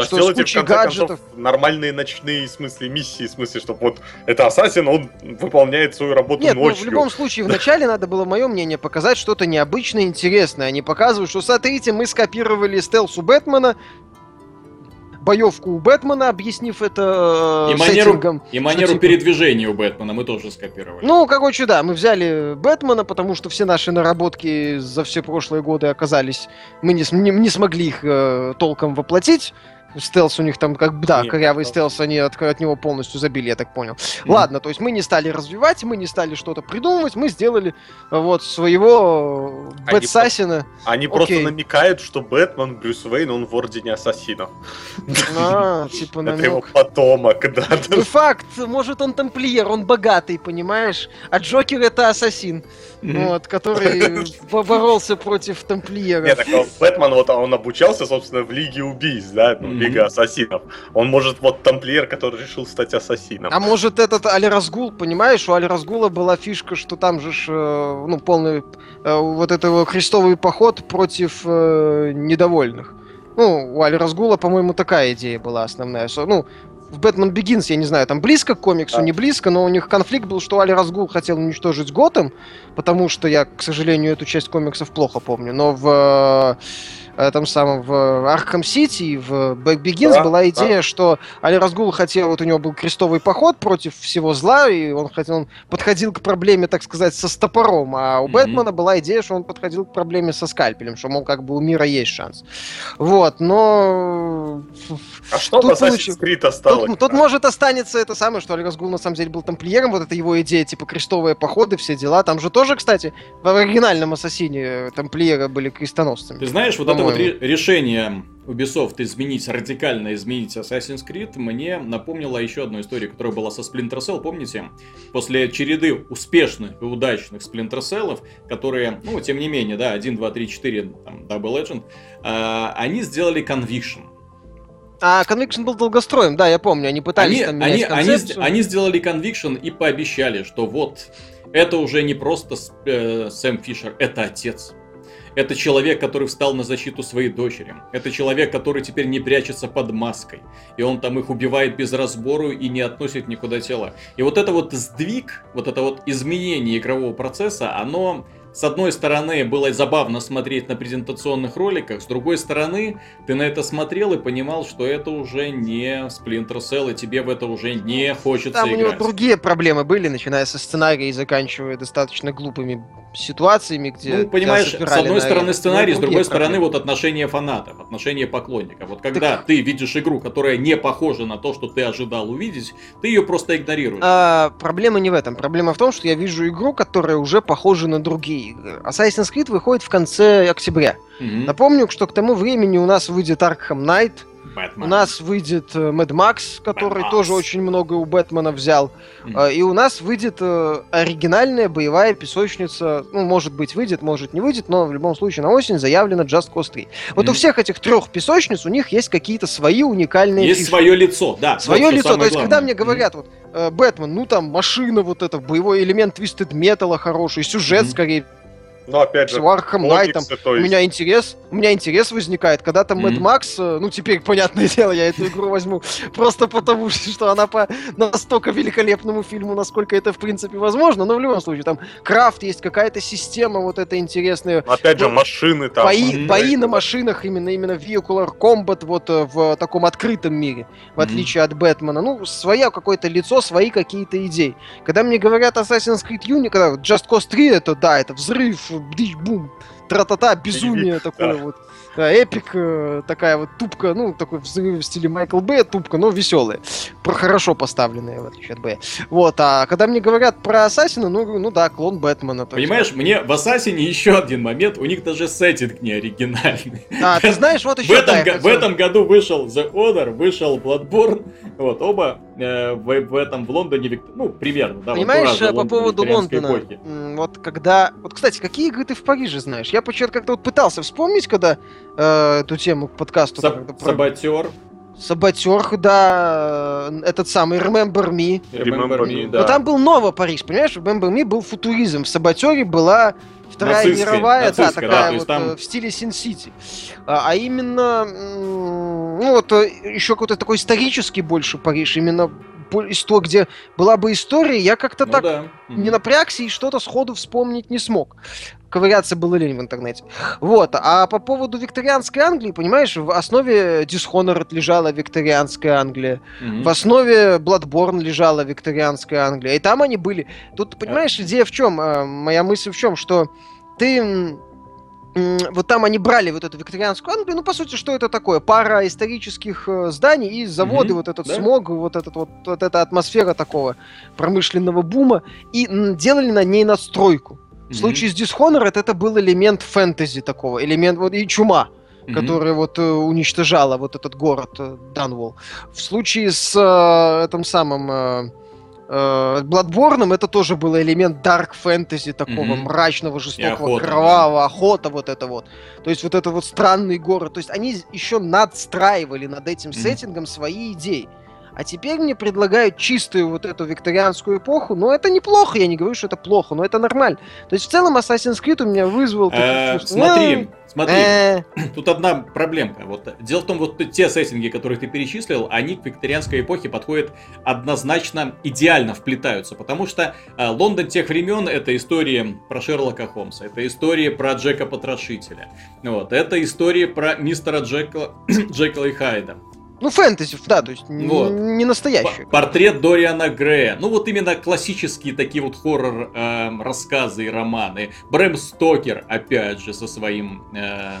Да что с сделайте, в конце гаджетов. концов, нормальные ночные, в смысле, миссии, в смысле, чтобы вот это Ассасин, он выполняет свою работу Нет, ну, ночью. в любом случае, вначале надо было, мое мнение, показать что-то необычное, интересное. Они показывают, что, смотрите, мы скопировали стелс у Бэтмена, боевку у Бэтмена, объяснив это э, И манеру, сеттингом. и манеру типа- передвижения у Бэтмена мы тоже скопировали. Ну, короче, да, мы взяли Бэтмена, потому что все наши наработки за все прошлые годы оказались... Мы не, не, не смогли их э, толком воплотить. Стелс у них там, как бы, да, Нет, корявый ну. стелс, они от, от него полностью забили, я так понял. Мгм. Ладно, то есть мы не стали развивать, мы не стали что-то придумывать, мы сделали вот своего э, Они Бэтсасина. Они просто Окей. намекают, что Бэтмен, Брюс Уэйн, он в Ордене Ассасинов. А, <laughs> типа Это его намек. потомок, да. Не факт, может он тамплиер, он богатый, понимаешь? А Джокер это ассасин, Мгм. вот, который поборолся против тамплиеров. Нет, так Бэтмен, вот он обучался, собственно, в Лиге убийств, да, ну, Мгм. Лига Ассасинов. Он может вот тамплиер, который решил стать ассасином. А может этот Али Разгул, понимаешь, у Али Разгула была фишка, что там же, э, ну, полный э, вот этого крестовый поход против э, недовольных. Ну, у Али Разгула, по-моему, такая идея была основная. Ну, в Бэтмен Бегинс, я не знаю, там близко к комиксу, Да. не близко, но у них конфликт был, что Али Разгул хотел уничтожить Готэм, потому что я, к сожалению, эту часть комиксов плохо помню, но в э, этом самом в Арkham Сити и в Бэк Бегинс Да, была да. идея, что Али Разгул хотел, вот у него был крестовый поход против всего зла, и он хотел, он подходил к проблеме, так сказать, со стопором, а у Мгм. Бэтмена была идея, что он подходил к проблеме со скальпелем, что, мол, как бы у мира есть шанс. Вот, но... А что Тут получил- Creed осталось? Тут, тут, может останется это самое, что Али Разгул на самом деле был тамплиером, вот это его идея, типа крестовые походы, все дела. Там же тоже, кстати, в оригинальном Ассасине э, тамплиеры были крестоносцами. Ты знаешь, вот это вот ре- решение Ubisoft изменить, радикально изменить Assassin's Creed, мне напомнило еще одну историю, которая была со Splinter Cell, помните? После череды успешных и удачных Splinter Cell, которые, ну, тем не менее, да, 1, 2, 3, 4, там, Double Legend, а, они сделали Conviction. А Conviction был долгостроем, да, я помню, они пытались Они, там они, менять они, концепцию. они сделали Conviction и пообещали, что вот, это уже не просто э, Сэм Фишер, это отец. Это человек, который встал на защиту своей дочери. Это человек, который теперь не прячется под маской. И он там их убивает без разбору и не относит никуда тела. И вот это вот сдвиг, вот это вот изменение игрового процесса, оно с одной стороны, было забавно смотреть на презентационных роликах, с другой стороны, ты на это смотрел и понимал, что это уже не Splinter Cell, и тебе в это уже не хочется Там у него играть. другие проблемы были, начиная со сценария и заканчивая достаточно глупыми ситуациями, где... Ну, понимаешь, с одной стороны сценарий, с другой стороны вот отношение фанатов, отношение поклонников. Вот когда ты видишь игру, которая не похожа на то, что ты ожидал увидеть, ты ее просто игнорируешь. А, проблема не в этом. Проблема в том, что я вижу игру, которая уже похожа на другие игры. Assassin's Creed выходит в конце октября. Напомню, что к тому времени у нас выйдет Arkham Knight, Бэтмен. у нас выйдет э, Mad Max, который Mad Max. тоже очень много у Бэтмена взял. А, и у нас выйдет э, оригинальная боевая песочница. Ну, может быть, выйдет, может не выйдет, но в любом случае на осень заявлено Just Cause 3. Вот у Мгм. всех этих трех песочниц у них есть какие-то свои уникальные Есть фишки. свое лицо, да. вот Свое что лицо. То есть, когда главное. мне говорят, вот, э, Бэтмен, ну там машина вот эта, боевой элемент Twisted Metal хороший, сюжет, Мгм. скорее Но опять же, Knight, там, комиксы, то у есть... меня интерес, у меня интерес возникает, когда там Mad. Max, э, ну теперь, понятное <laughs> дело, я эту игру возьму просто потому, <laughs> что она по настолько великолепному фильму, насколько это в принципе возможно, но в любом случае там крафт есть, какая-то система вот эта интересная, опять же, машины там... бои, бои на машинах, именно, именно vehicular combat вот э, в таком открытом мире, в отличие от Бэтмена. Ну, свое какое-то лицо, свои какие-то идеи. Когда мне говорят Assassin's Creed Unity, Just Cause 3, это да, это взрыв, бдыщ, бум, тра-та-та, безумие такое вот. Да, эпик, э, такая вот тупка, ну, такой в, в стиле Майкл Б, тупка, но веселая. Про хорошо поставленная, в отличие от Б. Вот, а когда мне говорят про Ассасина, ну, ну да, клон Бэтмена. есть, Понимаешь, мне в Ассасине еще один момент, у них даже сеттинг не оригинальный. А, ты <laughs> знаешь, вот В еще... да, этом, в этом году вышел The Honor, вышел Bloodborne, вот, оба э, в, в этом, в Лондоне, вик- ну, примерно, да, вот Понимаешь, э, по Лондон поводу Лондона, эпохи. вот когда... Вот, кстати, какие игры ты в Париже знаешь? Я почему-то как-то вот пытался вспомнить, когда э, эту тему к подкасту... Саб- про- Саботер, Саботер, да, э, этот самый Remember Me. Remember Me, Me, да. Но там был Ново Париж, понимаешь? Remember Me был футуризм. В Саботере была Вторая Нацистская, мировая, да, нацистская, да, такая то есть вот там- э, в стиле Син-Сити. А, а именно, ну вот э, еще какой-то такой исторический больше Париж, именно того, где была бы история, я как-то Ну так да. не напрягся и что-то сходу вспомнить не смог. Ковыряться было лень в интернете. Вот. А по поводу викторианской Англии, понимаешь, в основе Dishonored лежала викторианская Англия. Мгм. В основе Bloodborne лежала викторианская Англия. И там они были. Тут, понимаешь, идея в чем? Моя мысль в чем? Что ты... Вот там они брали вот эту викторианскую Англию, ну, по сути, что это такое? Пара исторических э, зданий и заводы, Мгм, вот этот да. смог, вот, этот вот, вот эта атмосфера такого промышленного бума, и делали на ней настройку. В случае с Dishonored это был элемент фэнтези такого, элемент, вот и чума, Мгм. которая вот э, уничтожала вот этот город э, Данволл. В случае с э, этим самым э, э, Bloodborne это тоже был элемент дарк фэнтези такого Мгм. мрачного, жестокого, охота, да. кровавого, охота вот это вот. То есть вот это вот странный город. То есть они еще надстраивали над этим Мгм. сеттингом свои идеи. А теперь мне предлагают чистую вот эту викторианскую эпоху, но это неплохо, я не говорю, что это плохо, но это нормально. То есть в целом Assassin's Creed у меня вызвал... Э. Смотри, смотри, Э, тут одна проблемка. Вот дело в том, вот те сеттинги, которые ты перечислил, они к викторианской эпохе подходят однозначно идеально вплетаются, потому что э, Лондон тех времен это истории про Шерлока Холмса, это истории про Джека Потрошителя, вот, это истории про мистера Джекла, <clears throat> Джекла и Хайда. Ну, фэнтези, да, то есть Вот. не настоящее. Портрет Дориана Грея. Ну вот именно классические такие вот хоррор эм, рассказы и романы. Брэм Стокер, опять же, со своим э,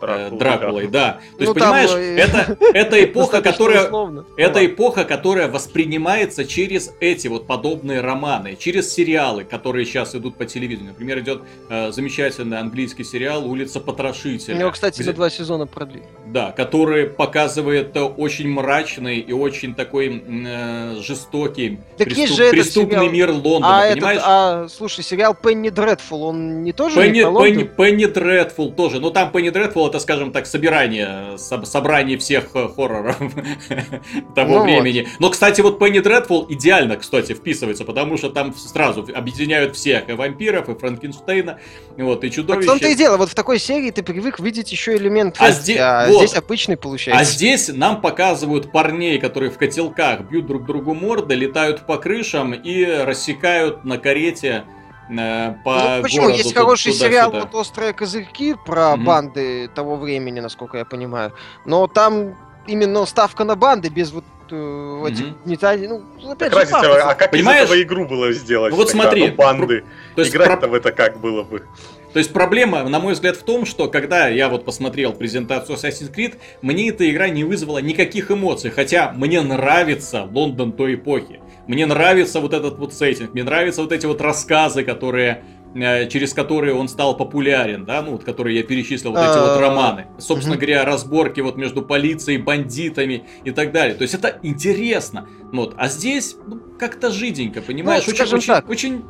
Дракулой, да. То есть, Ну, там, понимаешь, э, это, это <laughs> эпоха, которая... условно. Это эпоха, которая воспринимается через эти вот подобные романы, через сериалы, которые сейчас идут по телевидению. Например, идет э, замечательный английский сериал «Улица Потрошителя». Его, кстати, где- на два сезона продлили. Да, который показывает очень мрачный и очень такой э, жестокий Так преступ- же этот преступный сериал. мир Лондона, а этот, понимаешь? а, слушай, сериал Пенни Дредфул, он не тоже Пенни? Пенни, Пенни Дредфул тоже. Ну там Пенни Дредфул это, скажем так, собирание, соб- собрание всех э, хорроров <laughs> того Ну вот. времени. Но, кстати, вот Пенни Дредфул идеально, кстати, вписывается, потому что там сразу объединяют всех и вампиров, и Франкенштейна, вот, и Так в чудовища. том-то и дело, вот в такой серии ты привык видеть еще элемент А фэнтези, здесь- а вот. здесь обычный А получается. здесь нам показывают парней, которые в котелках бьют друг другу морды, летают по крышам и рассекают на карете э, по Ну, почему? городу Есть хороший сериал туда-сюда. вот «Острые козырьки» про Мгм. банды того времени, насколько я понимаю. Но там именно ставка на банды без вот э, этих Мгм. гнетаний. Ну, опять Так же, разница, пафоса. а как Понимаешь? из этого игру было сделать? Ну вот тогда? смотри, Ну, банды. То есть Играть-то про- в это как было бы? То есть проблема, на мой взгляд, в том, что когда я вот посмотрел презентацию Assassin's Creed, мне эта игра не вызвала никаких эмоций, хотя мне нравится Лондон той эпохи. Мне нравится вот этот вот сеттинг, мне нравятся вот эти вот рассказы, которые э, через которые он стал популярен, да, ну вот, которые я перечислил, вот эти вот А, романы. Собственно говоря, разборки вот между полицией, бандитами и так далее. То есть это интересно. Ну Вот. А здесь ну, как-то жиденько, понимаешь? Ну, очень, очень, так. очень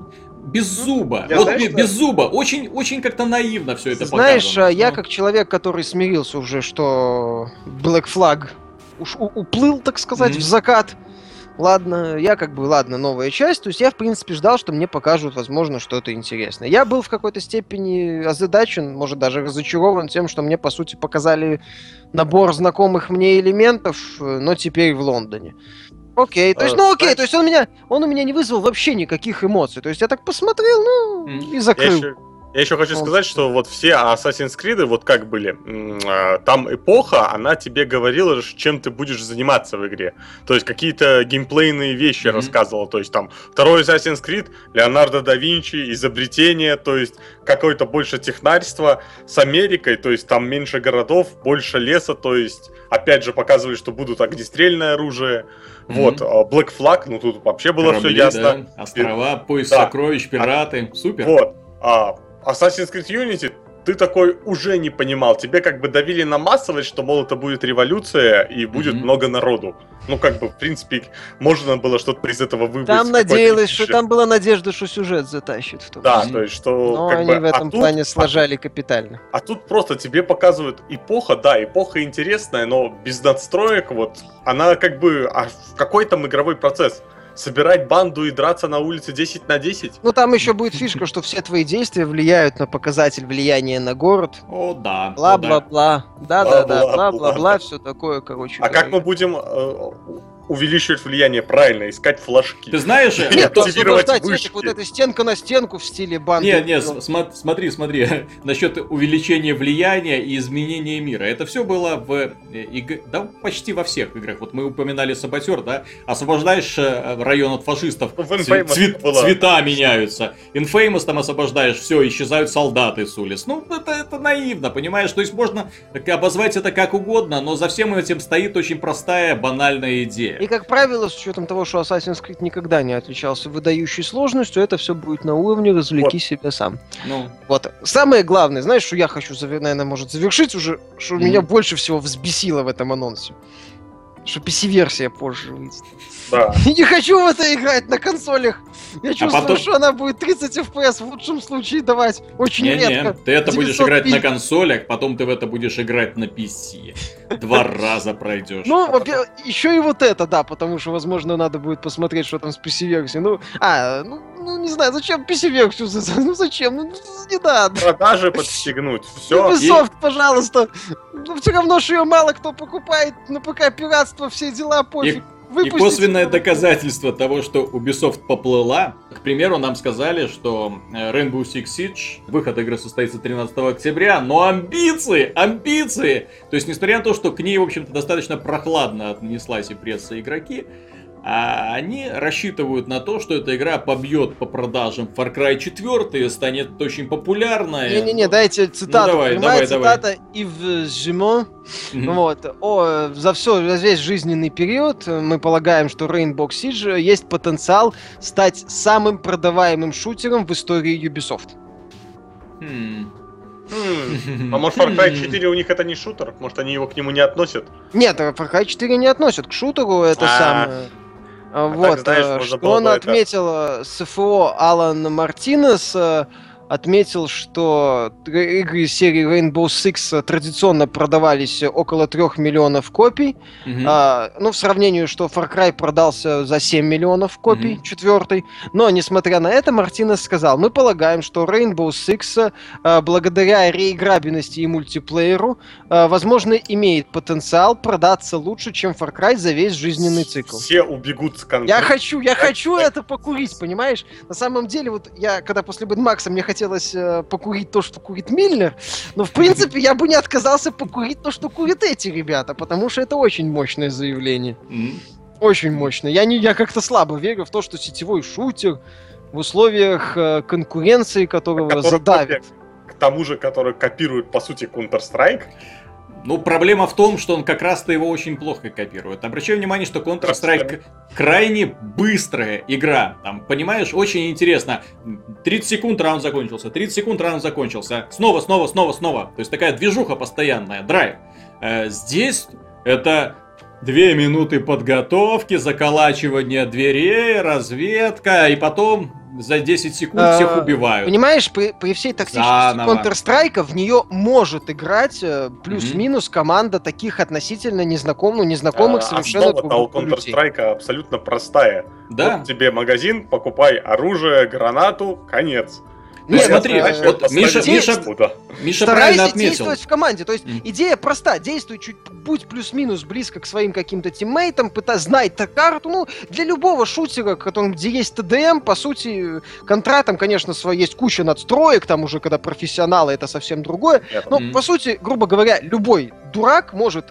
без зуба. Я вот знаешь, бе- что- без зуба. Очень, очень как-то наивно все это Знаешь, показано. а, я Ну, как человек, который смирился уже, что Black Flag уж уплыл, так сказать, Мгм. в закат. Ладно, я как бы, ладно, новая часть. То есть я, в принципе, ждал, что мне покажут, возможно, что-то интересное. Я был в какой-то степени озадачен, может, даже разочарован тем, что мне, по сути, показали набор знакомых мне элементов, э, но теперь в Лондоне. Окей, то есть, А, ну окей, то есть он меня, он у меня не вызвал вообще никаких эмоций. То есть я так посмотрел, ну, и Я закрыл. еще, Я еще хочу сказать, что вот все Assassin's Creed, вот как были, а, там эпоха, она тебе говорила, чем ты будешь заниматься в игре. То есть какие-то геймплейные вещи Мгм. рассказывала. То есть там второй Assassin's Creed, Леонардо да Винчи, изобретение, то есть какое-то больше технарство с Америкой, то есть там меньше городов, больше леса, то есть опять же показывали, что будут огнестрельное оружие. Мгм. Вот, а, Black Flag, ну тут вообще было все Корабли, ясно. да, острова, поиск Да. сокровищ, пираты. Супер. Вот. А Assassin's Creed Unity ты такой уже не понимал. Тебе как бы давили на массовость, что, мол, это будет революция и будет Мгм. много народу. Ну, как бы, в принципе, можно было что-то из этого выбрать. Там надеялась, что там была надежда, что сюжет затащит в том Да, числе. то есть, что... Но они бы, в этом а тут- плане сложали капитально. А тут просто тебе показывают эпоха, да, эпоха интересная, но без надстроек, вот, она как бы... А в какой там игровой процесс? Собирать банду и драться на улице 10 на 10? Ну, там еще будет фишка, что все твои действия влияют на показатель влияния на город. О, да. Бла-бла-бла. Да-да-да, Бла-бла-бла. бла-бла-бла, все такое, короче. А как мы будем э, увеличивать влияние? Правильно, искать флажки. Ты знаешь, Нет, то активировать освобождать вышки. этих, вот эта стенка на стенку в стиле банды. Нет, нет, с- смо- смотри, смотри, <laughs> насчет увеличения влияния и изменения мира. Это все было в э, иг- да, почти во всех играх. Вот мы упоминали Саботер, да? Освобождаешь э, район от фашистов, В цве- было. цвета меняются. Infamous там освобождаешь, все, исчезают солдаты с улиц. Ну, это, это наивно, понимаешь? То есть можно обозвать это как угодно, но за всем этим стоит очень простая, банальная идея. И, как правило, с учетом того, что Assassin's Creed никогда не отличался выдающей сложностью, это все будет на уровне «развлеки себя сам». Ну, Вот. Самое главное, знаешь, что я хочу, наверное, может, завершить уже, что Мгм. меня больше всего взбесило в этом анонсе. Что PC-версия позже выйдет. Да. <laughs> Не хочу в это играть на консолях. Я чувствую, потом- что она будет 30 FPS в лучшем случае давать. Очень Не-не, редко. ты это будешь 900 играть на консолях, потом ты в это будешь играть на PC. Два <laughs> раза пройдешь. Ну, во-первых, еще и вот это, да, потому что, возможно, надо будет посмотреть, что там с PC-версией. Ну, а, ну, ну, не знаю, зачем PC-версию? Ну, зачем? Ну, не надо. Продажи <laughs> подстегнуть. Все. Ubisoft, пожалуйста. Ну, все равно, что ее мало кто покупает на ПК пиратство, все дела, пофиг. И Выпустите косвенное его. доказательство того, что Ubisoft поплыла. К примеру, нам сказали, что э, Rainbow Six Siege, выход игры состоится 13 октября, но амбиции, амбиции! То есть, несмотря на то, что к ней, в общем-то, достаточно прохладно отнеслась и пресса, и игроки, а они рассчитывают на то, что эта игра побьет по продажам Far Cry 4, станет очень популярной. Не-не-не, дайте цитату. давай, понимаете, давай, цитата Ив Жимо. Вот. О, за все, за весь жизненный период мы полагаем, что Rainbow Siege есть потенциал стать самым продаваемым шутером в истории Ubisoft. Хм. Хм, А может Far Cry 4 у них это не шутер? Может они его к нему не относят? Нет, Far Cry 4 не относят к шутеру, это А. самое. А, так, Вот, знаешь, э, что он отметил СФО Алан Мартинес, э, отметил, что игры из серии Rainbow Six э, традиционно продавались около 3 миллионов копий. Мгм. А, ну, в сравнении, что Far Cry продался за 7 миллионов копий, Мгм. четвертый. Но, несмотря на это, Мартинес сказал, мы полагаем, что Rainbow Six, а, благодаря реиграбельности и мультиплееру, а, возможно, имеет потенциал продаться лучше, чем Far Cry за весь жизненный цикл. Все убегут с конца. Я хочу, я хочу это покурить, понимаешь? На самом деле, вот я, когда после Бэдмакса мне хотелось э, покурить то, что курит Миллер, но, в принципе, я бы не отказался покурить то, что курят эти ребята, потому что это очень мощное заявление. Очень мощно. Я, не, я как-то слабо верю в то, что сетевой шутер в условиях э, конкуренции, которого Который задавит. К тому же, который копирует, по сути, Counter-Strike. Ну, проблема в том, что он как раз-то его очень плохо копирует. Обращаю внимание, что Counter-Strike крайне быстрая игра. Там, понимаешь, очень интересно. 30 секунд раунд закончился, 30 секунд раунд закончился. Снова, снова, снова, снова. То есть такая движуха постоянная, драйв. Э, здесь это две минуты подготовки, заколачивание дверей, разведка, и потом за 10 секунд А, всех убивают. Понимаешь, при, при всей токсичности. Counter-Strike в нее может играть э, плюс-минус команда таких относительно незнакомых, ну, незнакомых А совершенно основа-то друг у. Counter-Strike абсолютно простая. Да. Вот тебе магазин, покупай оружие, гранату, конец. Ну, Нет, смотри, э, вот Миша, Миша? Миша правильно отметил. действовать в команде. То есть Мгм. идея проста. Действуй чуть, будь плюс-минус близко к своим каким-то тиммейтам, пытай, знай карту. Ну, для любого шутера, которым, где есть ТДМ, по сути, контра там, конечно, свой, есть куча надстроек, там уже, когда профессионалы, это совсем другое. Но, Мгм. по сути, грубо говоря, любой дурак может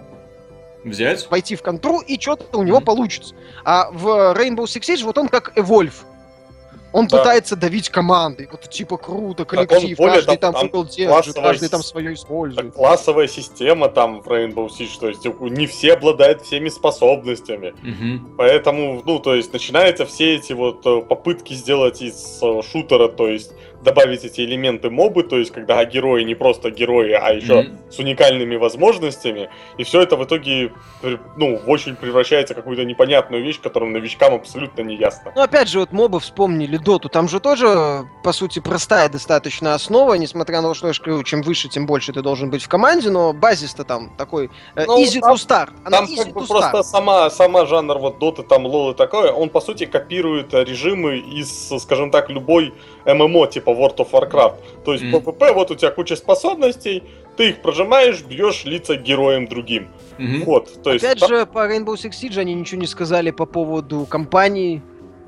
Взять? войти в контру, и что-то у него Мгм. получится. А в Rainbow Six Siege вот он как Эвольв. Он Да. пытается давить команды. Вот типа круто, он коллектив, более каждый там- там футбол держит, классовая каждый там свое Так, использует. классовая система там в Rainbow Siege, то есть не все обладают всеми способностями. Мгм. Поэтому, ну, то есть начинаются все эти вот э, попытки сделать из э, шутера, то есть добавить эти элементы мобы, то есть когда герои не просто герои, а еще Мгм. с уникальными возможностями, и все это в итоге, ну, в очень превращается в какую-то непонятную вещь, которая новичкам абсолютно не ясна. Ну, опять же, вот мобы вспомнили доту. Там же тоже, по сути, простая достаточно основа, несмотря на то, что я же говорю, чем выше, тем больше ты должен быть в команде, но базис-то там такой э, Ну, easy там- to start. Она Там easy как бы to просто start. сама, сама жанр вот доты, там лол и такое, он по сути копирует режимы из, скажем так, любой ММО типа World of Warcraft. То есть Мгм. PvP, вот у тебя куча способностей, ты их прожимаешь, бьешь лица героям другим. Мгм. Вот, то есть... Опять там- же, по Rainbow Six Siege они ничего не сказали по поводу компании.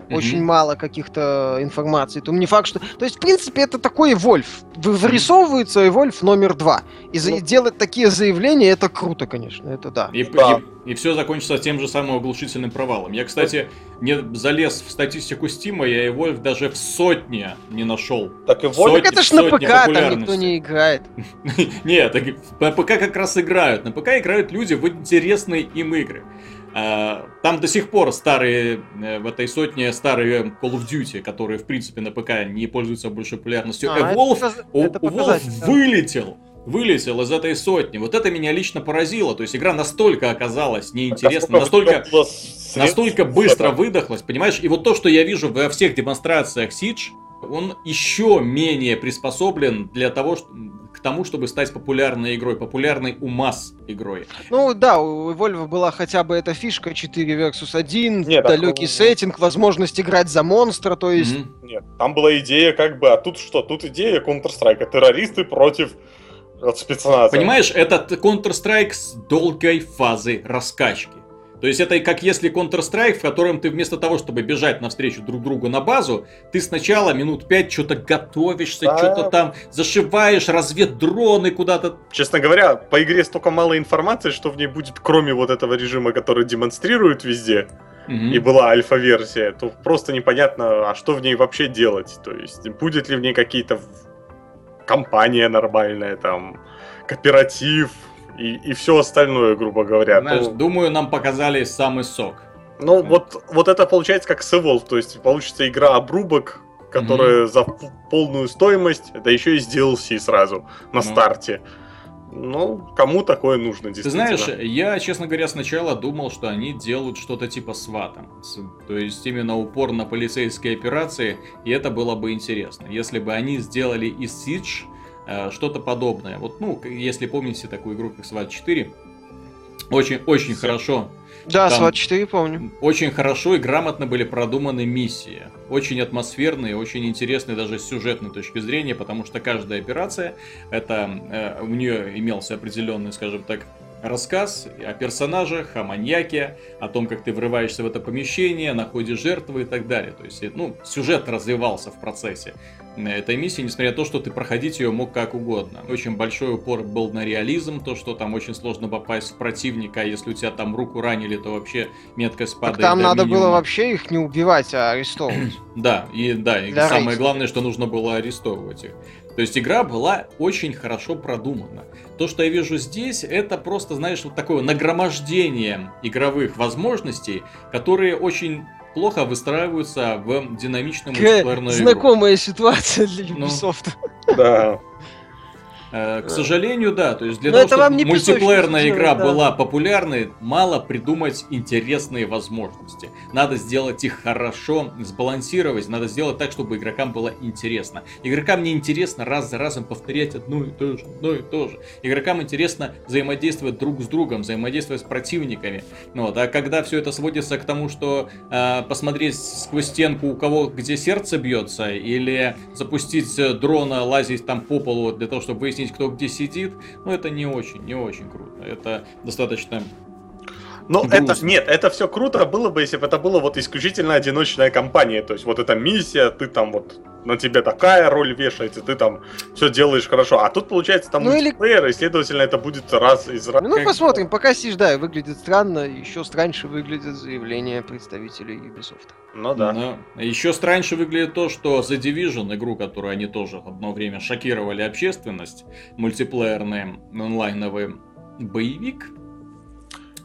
Мгм. Очень мало каких-то информаций. То не факт, что... То есть, в принципе, это такой Вольф. Вы- Вырисовывается и Вольф номер два. И за- Ну. делать такие заявления, это круто, конечно. Это да. И, Да. и, все закончится тем же самым оглушительным провалом. Я, кстати, не залез в статистику Стима, я и Вольф даже в сотне не нашел. Так и Сотни- Вольф, Так это ж на сотни ПК, там никто не играет. <laughs> Нет, на ПК как раз играют. На ПК играют люди в интересные им игры. А, Там до сих пор старые, э, в этой сотне старые Call of Duty, которые, в принципе, на ПК не пользуются большой популярностью. А, это Evolve, показ- у- это Evolve вылетел. Вылетел из этой сотни. Вот это меня лично поразило. То есть игра настолько оказалась неинтересна, а настолько, настолько на быстро это? выдохлась, понимаешь? И вот то, что я вижу во всех демонстрациях Siege, он еще менее приспособлен для того, что- к тому, чтобы стать популярной игрой, популярной у масс игрой. Ну да, у Evolve была хотя бы эта фишка 4 versus 1, Нет, далекий ну, сеттинг, возможность играть за монстра, то есть... Мгм. Нет, там была идея как бы, а тут что? Тут идея Counter-Strike, террористы против спецназа. Понимаешь, это Counter-Strike с долгой фазой раскачки. То есть это как если Counter-Strike, в котором ты вместо того, чтобы бежать навстречу друг другу на базу, ты сначала минут пять что-то готовишься, Да. что-то там зашиваешь, разведдроны куда-то. Честно говоря, по игре столько мало информации, что в ней будет, кроме вот этого режима, который демонстрируют везде, Мгм. и была альфа-версия, то просто непонятно, а что в ней вообще делать. То есть, будет ли в ней какие-то компания нормальная, там, кооператив и, и все остальное, грубо говоря. Знаешь, То- думаю, нам показали самый сок. Ну, вот, вот это получается как с Evolve, то есть получится игра обрубок, которая за п- полную стоимость, это еще и с DLC сразу на Ну. старте. Ну, кому такое нужно, Ты действительно. знаешь, я, честно говоря, сначала думал, что они делают что-то типа свата. То есть именно упор на полицейские операции, и это было бы интересно. Если бы они сделали из Siege что-то подобное. Вот, ну, если помните такую игру, как SWAT 4, очень, очень хорошо. Да, Там- SWAT 4 помню. Очень хорошо и грамотно были продуманы миссии. Очень атмосферные, очень интересные даже с сюжетной точки зрения, потому что каждая операция, это э, у нее имелся определенный, скажем так, рассказ о персонажах, о маньяке, о том, как ты врываешься в это помещение, находишь жертвы и так далее. То есть, ну, сюжет развивался в процессе этой миссии, несмотря на то, что ты проходить ее мог как угодно. Очень большой упор был на реализм, то, что там очень сложно попасть в противника, а если у тебя там руку ранили, то вообще меткость Так падает там до надо было минимума. вообще их не убивать, а арестовывать. <clears throat> Да, и да, и Для самое главное, что нужно было арестовывать их. То есть игра была очень хорошо продумана. То, что я вижу здесь, это просто, знаешь, вот такое нагромождение игровых возможностей, которые очень плохо выстраиваются в динамичную Какая мультиплеерную игру. Знакомая ситуация для Ну. Ubisoft. Да. Э, К сожалению, да. То есть для Но того, это вам чтобы не мультиплеерная песочница игра да. была популярной, мало придумать интересные возможности. Надо сделать их хорошо, сбалансировать. Надо сделать так, чтобы игрокам было интересно. Игрокам не интересно раз за разом повторять одно и то же, одно и то же. Игрокам интересно взаимодействовать друг с другом, взаимодействовать с противниками. Ну Вот. А когда все это сводится к тому, что э, посмотреть сквозь стенку, у кого где сердце бьется, или запустить э, дрона, лазить там по полу для того, чтобы выяснить, кто где сидит, ну это не очень, не очень круто. Это достаточно... Ну, это, нет, это все круто было бы, если бы это было вот исключительно одиночная компания. То есть вот эта миссия, ты там вот, на тебе такая роль вешается, ты там все делаешь хорошо. А тут получается там Ну или- мультиплеер, и, следовательно, это будет раз из раз. Ну, посмотрим. Пока сидишь, да, выглядит странно. Еще страньше выглядит заявление представителей Ubisoft. Ну да. Но еще страньше выглядит то, что The Division, игру, которую они тоже одно время шокировали общественность, мультиплеерный онлайновый боевик,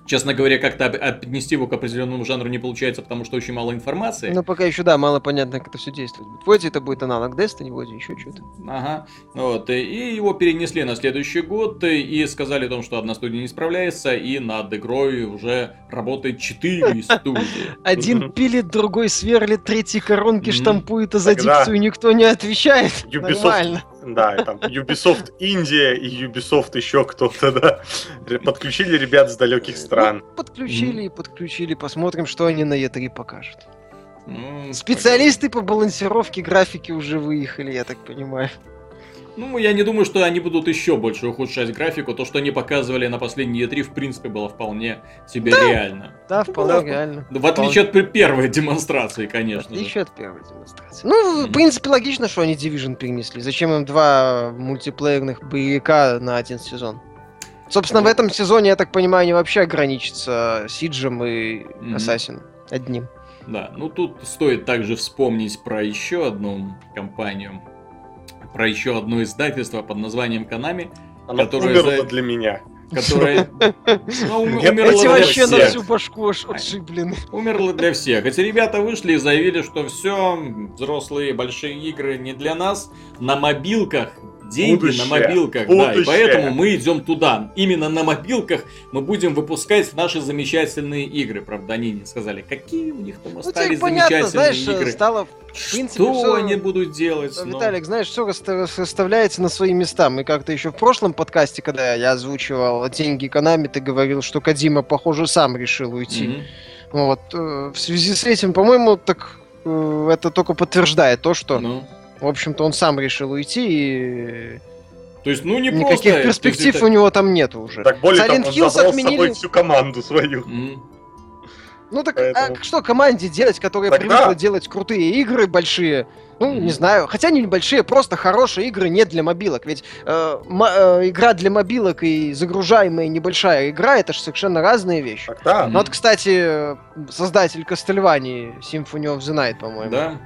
Честно говоря, как-то отнести его к определенному жанру не получается, потому что очень мало информации. Но пока еще, да, мало понятно, как это все действует. Вроде это будет аналог Destiny, вроде еще что-то. Ага. Вот. и- его перенесли на следующий год и- сказали о том, что одна студия не справляется, и над игрой уже работает четыре <laughs> студии. Один пилит, другой сверлит, третий коронки штампует, а за дикцию никто не отвечает. Ubisoft, Нормально. Да, там Ubisoft Индия и Ubisoft еще кто-то, да, подключили ребят с далеких стран. Ну, подключили и подключили. Посмотрим, что они на E3 покажут. Ну, Специалисты по балансировке графики уже выехали, я так понимаю. Ну, я не думаю, что они будут еще больше ухудшать графику. То, что они показывали на последние E3, в принципе, было вполне себе реально. Да, Ну, вполне да, реально. В отличие от пер- первой демонстрации, В конечно же. отличие от первой демонстрации. Ну, в Мгм. принципе, логично, что они Division перенесли. Зачем им два мультиплеерных боевика на один сезон? Собственно, в этом сезоне, я так понимаю, они вообще ограничатся Сиджем и. Ассасин одним. Да, ну тут стоит также вспомнить про еще одну компанию, про еще одно издательство под названием Оно Которые умерло за- для меня. которое <laughs> умерло Эти для вообще на всю башку отшиблены. Умерло для всех. Эти ребята вышли и заявили, что все, взрослые большие игры не для нас. На мобилках деньги Будущее. на мобилках, да, и Будущее. поэтому мы идем туда. Именно на мобилках мы будем выпускать наши замечательные игры. Правда, они не сказали, какие у них там Ну, остались тебе понятно, замечательные знаешь, игры. стало... принципе, Что всё- они будут делать? Ну, Виталик, знаешь, все расставляется на свои места. Мы как-то еще в прошлом подкасте, когда я озвучивал деньги Konami, ты говорил, что Кадима, похоже, сам решил уйти. мгм. Вот. э, В связи с этим, по-моему, так э, это только подтверждает то, что, Ну, в общем-то, он сам решил уйти, и то есть, ну не никаких просто... перспектив есть у него там нету уже. Так более того, Silent он Hills забрал с собой отменили. всю команду свою. М. Ну так, Поэтому- а что команде делать, которая Тогда- привыкла делать крутые игры большие? Ну, Мгм. не знаю. Хотя не небольшие, просто хорошие игры не для мобилок. Ведь э, э, игра для мобилок и загружаемая небольшая игра это же совершенно разные вещи. Так, да. Ну вот, кстати, создатель Castlevania Symphony of the Night, по-моему. Да.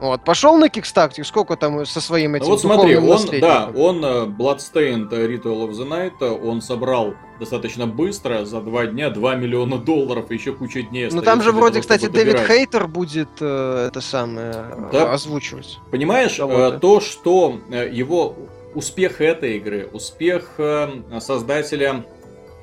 Вот, пошел на Kickstarter, сколько там со своим Ну этим вот смотри, он, да, он э, Bloodstained э, Ritual of the Night, э, он собрал достаточно быстро, за два дня 2 миллиона долларов, еще куча дней Ну там же вроде, того, кстати, Дэвид. Хейтер будет э, это самое Да. озвучивать. Понимаешь, э, то, что его успех этой игры, успех э, создателя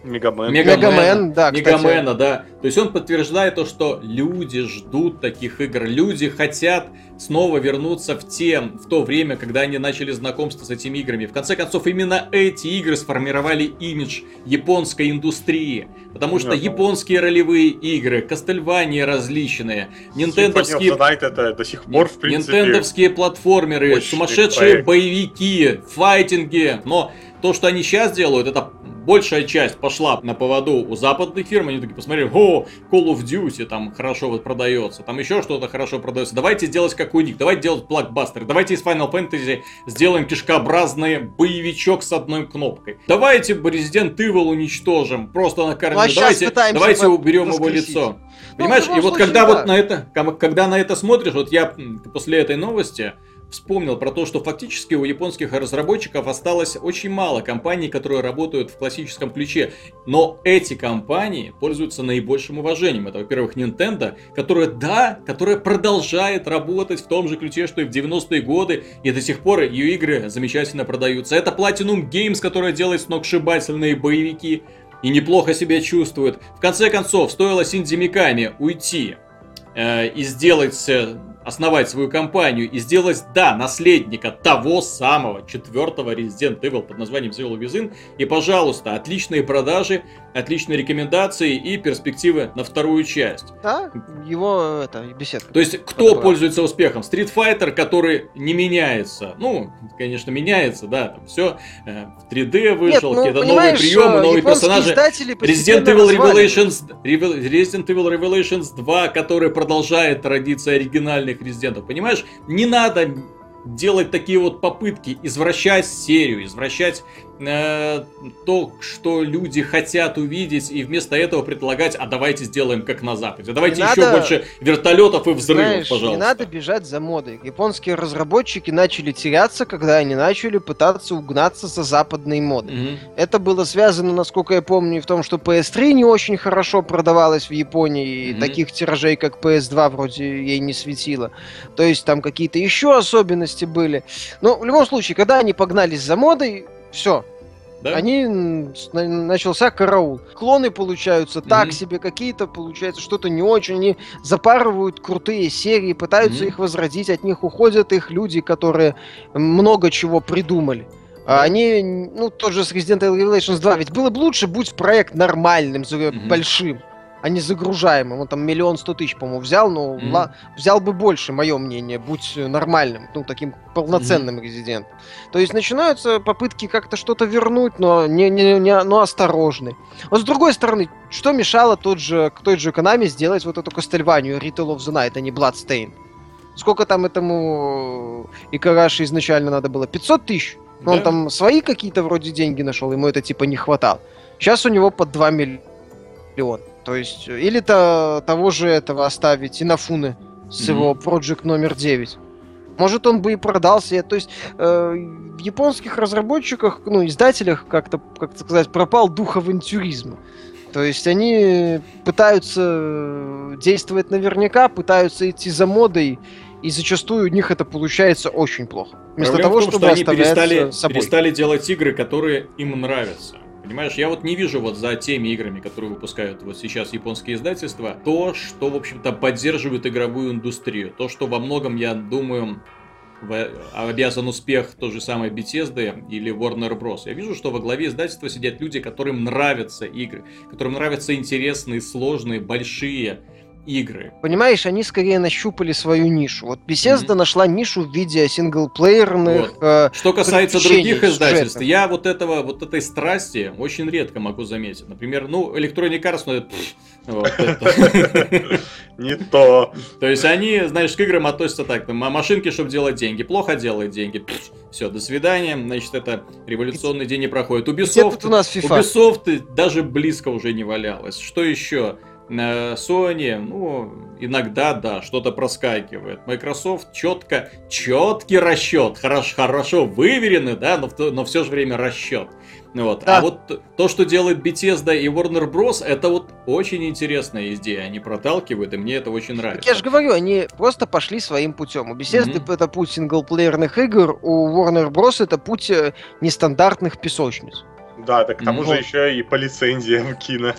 Мегамен. Мегамена, Мегамен, да, кстати. Мегамена, да. То есть он подтверждает то, что люди ждут таких игр, люди хотят снова вернуться в те, в то время, когда они начали знакомство с этими играми. В конце концов, именно эти игры сформировали имидж японской индустрии. Потому что Понятно. японские ролевые игры, Кастельвания различные, нинтендовские это до сих пор, в принципе... Нинтендовские платформеры, сумасшедшие проект. боевики, файтинги. Но то, что они сейчас делают, это большая часть пошла на поводу у западных фирм. Они такие посмотрели, о, Call of Duty там хорошо вот продается, там еще что-то хорошо продается. Давайте делать как у них, давайте делать блокбастер. Давайте из Final Fantasy сделаем кишкообразный боевичок с одной кнопкой. Давайте Resident Evil уничтожим, просто на корню. Ну, а давайте давайте уберем его воскресить. лицо. Ну, Понимаешь, и вот случае, когда да. вот на это, когда на это смотришь, вот я после этой новости вспомнил про то, что фактически у японских разработчиков осталось очень мало компаний, которые работают в классическом ключе. Но эти компании пользуются наибольшим уважением. Это, во-первых, Nintendo, которая, да, которая продолжает работать в том же ключе, что и в 90-е годы, и до сих пор ее игры замечательно продаются. Это Platinum Games, которая делает сногсшибательные боевики и неплохо себя чувствует. В конце концов, стоило Синди Миками уйти э, и сделать э, основать свою компанию и сделать, да, наследника того самого четвертого Resident Evil под названием Evil Within. И, пожалуйста, отличные продажи, отличные рекомендации и перспективы на вторую часть. Да, его это беседка. То есть, кто пользуется успехом? Street Fighter, который не меняется. Ну, конечно, меняется, да, там все э, в 3D вышел, ну, какие-то новые приемы, новые персонажи. Resident Evil Revelations, Resident Evil Revelations 2, который продолжает традиции оригинальных резидентов. Понимаешь, не надо делать такие вот попытки, извращать серию, извращать э, то, что люди хотят увидеть, и вместо этого предлагать, а давайте сделаем как на Западе. Давайте не еще надо, больше вертолетов и взрывов, знаешь, пожалуйста. Не надо бежать за модой. Японские разработчики начали теряться, когда они начали пытаться угнаться за западной модой. Угу. Это было связано, насколько я помню, в том, что PS3 не очень хорошо продавалась в Японии, угу. и таких тиражей, как PS2, вроде ей не светило. То есть там какие-то еще особенности были. Но в любом случае, когда они погнались за модой, все, да? Они начался караул. Клоны получаются mm-hmm. так себе, какие-то получается что-то не очень. Они запарывают крутые серии, пытаются mm-hmm. их возродить, от них уходят их люди, которые много чего придумали. А они, ну, тот же с Resident Evil Revelations 2, ведь было бы лучше, будь проект нормальным, mm-hmm. большим а не загружаемым. Он там миллион сто тысяч, по-моему, взял, но mm-hmm. ла- взял бы больше, мое мнение, будь нормальным, ну, таким полноценным mm-hmm. резидентом. То есть начинаются попытки как-то что-то вернуть, но не, не, не но осторожны. Вот с другой стороны, что мешало тот же, к той же Konami сделать вот эту Кастельванию Ritual of the Night, а не Bloodstain? Сколько там этому Икараши изначально надо было? 500 тысяч? Да. Он там свои какие-то вроде деньги нашел, ему это типа не хватало. Сейчас у него под 2 миллиона. То есть, или-то того же этого оставить Инафуны с mm-hmm. его Project номер 9. Может, он бы и продался. То есть, э, в японских разработчиках, ну, издателях, как-то, как сказать, пропал дух авантюризма. То есть они пытаются действовать наверняка, пытаются идти за модой, и зачастую у них это получается очень плохо. Вместо Проблема того, том, чтобы что они перестали, собой. перестали делать игры, которые им нравятся. Понимаешь, я вот не вижу вот за теми играми, которые выпускают вот сейчас японские издательства, то, что, в общем-то, поддерживает игровую индустрию. То, что во многом, я думаю, обязан успех той же самой Bethesda или Warner Bros. Я вижу, что во главе издательства сидят люди, которым нравятся игры, которым нравятся интересные, сложные, большие игры. Понимаешь, они скорее нащупали свою нишу. Вот Bethesda mm-hmm. нашла нишу в виде синглплеерных. Вот. Э, Что касается других издательств, я вот этого вот этой страсти очень редко могу заметить. Например, ну Electronic Arts, ну, не то. То есть они, знаешь, к играм относятся так, там, машинки, чтобы делать деньги, плохо делает деньги, все, до свидания, значит, это революционный день не проходит. Ubisoft, у нас FIFA? Ubisoft даже близко уже не валялось. Что еще? Sony, ну, иногда, да, что-то проскакивает. Microsoft четко, четкий расчет, хорошо, хорошо выверенный, да, но, но все же время расчет. Вот. А да. А вот то, что делает Bethesda и Warner Bros, это вот очень интересная идея. Они проталкивают, и мне это очень нравится. Так я же говорю, они просто пошли своим путем. У Bethesda mm-hmm. это путь синглплеерных игр, у Warner Bros это путь э, нестандартных песочниц. Да, так к тому вот. же еще и по лицензиям кино.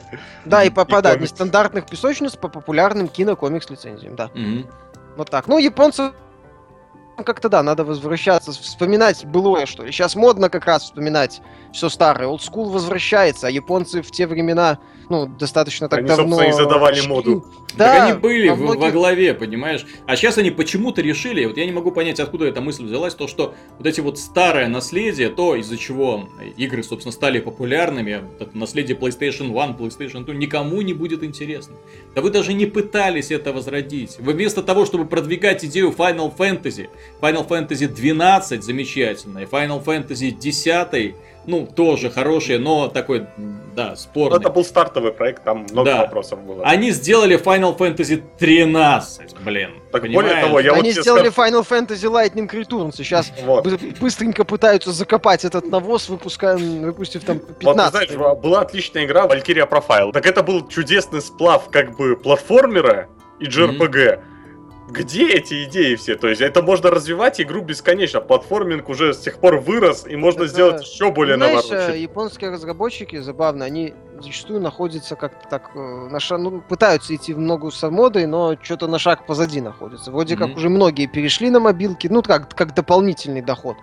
Да, и по, по да, нестандартных песочниц по популярным кинокомикс лицензиям, да. Mm-hmm. Вот так. Ну, японцы как-то да, надо возвращаться, вспоминать былое, что ли. Сейчас модно как раз вспоминать все старое. Old School возвращается, а японцы в те времена, ну, достаточно так они, давно... Они, собственно, и задавали моду. Да, так они были во, многих... во главе, понимаешь? А сейчас они почему-то решили, вот я не могу понять, откуда эта мысль взялась, то, что вот эти вот старое наследие, то, из-за чего игры, собственно, стали популярными, это наследие PlayStation 1, PlayStation 2, никому не будет интересно. Да вы даже не пытались это возродить. Вы вместо того, чтобы продвигать идею Final Fantasy, Final Fantasy 12 замечательная, Final Fantasy 10 ну, тоже хорошие, но такой, да, спорный. это был стартовый проект, там много да. вопросов было. Они сделали Final Fantasy 13, блин. Так понимаешь? более того, я Они вот сделали скажу... Final Fantasy Lightning Returns, сейчас вот. быстренько пытаются закопать этот навоз, выпуская, выпустив там 15. Вот, знаешь, была отличная игра Valkyria Profile. Так это был чудесный сплав как бы платформера и JRPG. Mm-hmm где эти идеи все? То есть это можно развивать игру бесконечно. Платформинг уже с тех пор вырос, и можно это, сделать еще более знаешь, навороченный. японские разработчики, забавно, они зачастую находятся как-то так, э, на шаг, ну, пытаются идти в ногу с модой, но что-то на шаг позади находятся. Вроде mm-hmm. как уже многие перешли на мобилки, ну, как, как дополнительный доход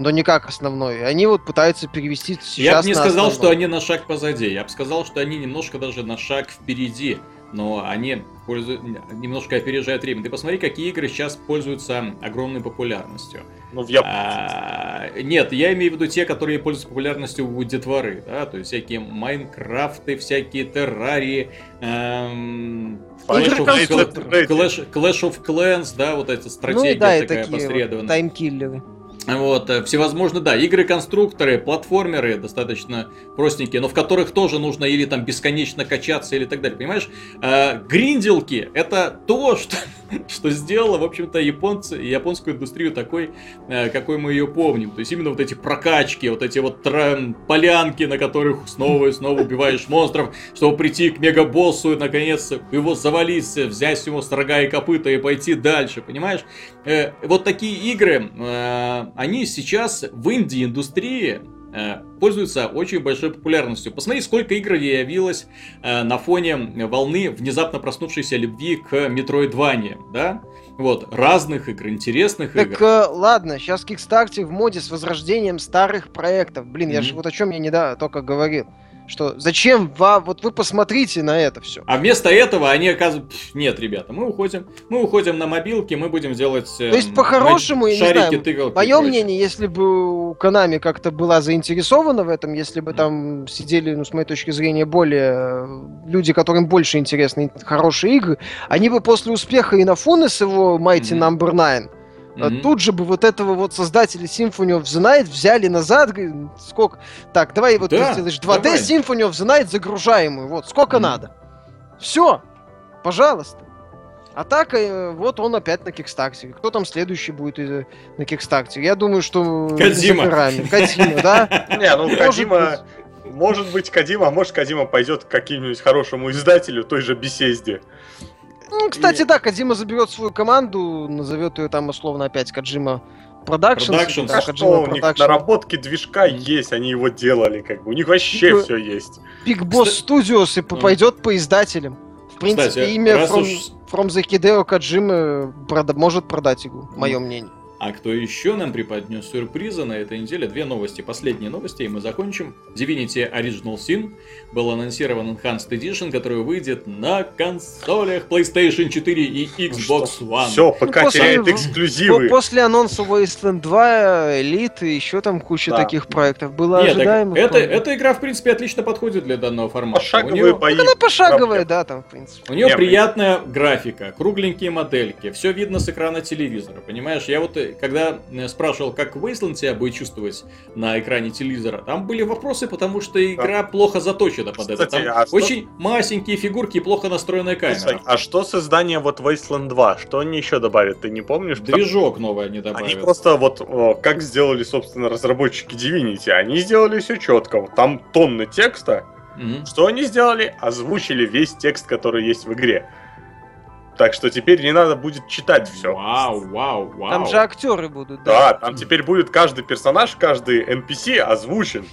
но не как основной. Они вот пытаются перевести сейчас Я бы не сказал, основной. что они на шаг позади. Я бы сказал, что они немножко даже на шаг впереди но они пользуют, немножко опережают время. Ты посмотри, какие игры сейчас пользуются огромной популярностью. Ну, в а, нет, я имею в виду те, которые пользуются популярностью у детворы, да, то есть всякие Майнкрафты, всякие Террарии, эм, Clash, of, Clash, Clash of Clans, да, вот эта стратегия ну, да, такая посредованная. Вот, таймкиллеры. Вот, э, всевозможные, да, игры-конструкторы, платформеры достаточно простенькие, но в которых тоже нужно или там бесконечно качаться, или так далее, понимаешь? Э, гринделки — это то, что, <laughs> что сделало, в общем-то, японцы, японскую индустрию такой, э, какой мы ее помним. То есть именно вот эти прокачки, вот эти вот трен, полянки, на которых снова и снова убиваешь монстров, чтобы прийти к мегабоссу и, наконец, его завалить, взять ему с рога и копыта и пойти дальше, понимаешь? Э, вот такие игры... Э, они сейчас в инди-индустрии э, пользуются очень большой популярностью. Посмотри, сколько игр явилось э, на фоне волны внезапно проснувшейся любви к Метроидване, да? Вот, разных игр, интересных так, игр. Так, э, ладно, сейчас Kickstarter в моде с возрождением старых проектов. Блин, mm-hmm. я же вот о чем я не да, только говорил что зачем вам, вот вы посмотрите на это все. А вместо этого они оказывают, нет, ребята, мы уходим, мы уходим на мобилки, мы будем делать э, То есть по-хорошему, я не знаю, тыгалки мое мнение, если бы у Konami как-то была заинтересована в этом, если бы там сидели, ну, с моей точки зрения, более э, люди, которым больше интересны хорошие игры, они бы после успеха и на Фуны с его Mighty mm-hmm. Number 9 Mm-hmm. Тут же бы вот этого вот создателя Symphony of the Night взяли назад, сколько... Так, давай вот да, ты сделаешь 2D давай. Symphony of the Night загружаемую, вот, сколько mm-hmm. надо. Все, пожалуйста. А так, э, вот он опять на Кикстарте. Кто там следующий будет э, на Кикстарте? Я думаю, что... Кадима. Кадима, да? <laughs> Не, ну Кадима... Может быть, Кадима, а может, Кадима пойдет к каким-нибудь хорошему издателю, той же Бесезде. Ну, кстати, и... да, Кадима заберет свою команду, назовет ее там условно опять Каджима Продакшн. А что, у них наработки движка есть, они его делали, как бы. У них вообще Big, все есть. Big Boss Studios и пойдет по издателям. В принципе, Кстати, имя From, уж... From the Hideo Kojima прода- может продать игру, мое мнение. А кто еще нам преподнес сюрпризы на этой неделе? Две новости, последние новости, и мы закончим. Divinity Original Sin был анонсирован Enhanced Edition, который выйдет на консолях PlayStation 4 и Xbox One. Все, ПК ну, теряет эксклюзивы. После анонса Wasteland 2, Elite и еще там куча да. таких проектов было Нет, ожидаемо. Это, эта игра, в принципе, отлично подходит для данного формата. Пошаговые нее... бои. Так она пошаговая, да, там, в принципе. У нее приятная графика, кругленькие модельки, все видно с экрана телевизора, понимаешь? Я вот когда э, спрашивал, как Wasteland себя будет чувствовать на экране телевизора, там были вопросы, потому что игра да. плохо заточена под Кстати, это. Там а очень что... масенькие фигурки и плохо настроенная камера. Слушай, а что с изданием вот Wasteland 2? Что они еще добавят? Ты не помнишь? Движок Потому... новый они добавят. Они просто вот, о, как сделали, собственно, разработчики Divinity, они сделали все четко. Там тонны текста. Mm-hmm. Что они сделали? Озвучили весь текст, который есть в игре. Так что теперь не надо будет читать все. Вау, вау, вау. Там же актеры будут. Да, да там теперь будет каждый персонаж, каждый NPC озвучен.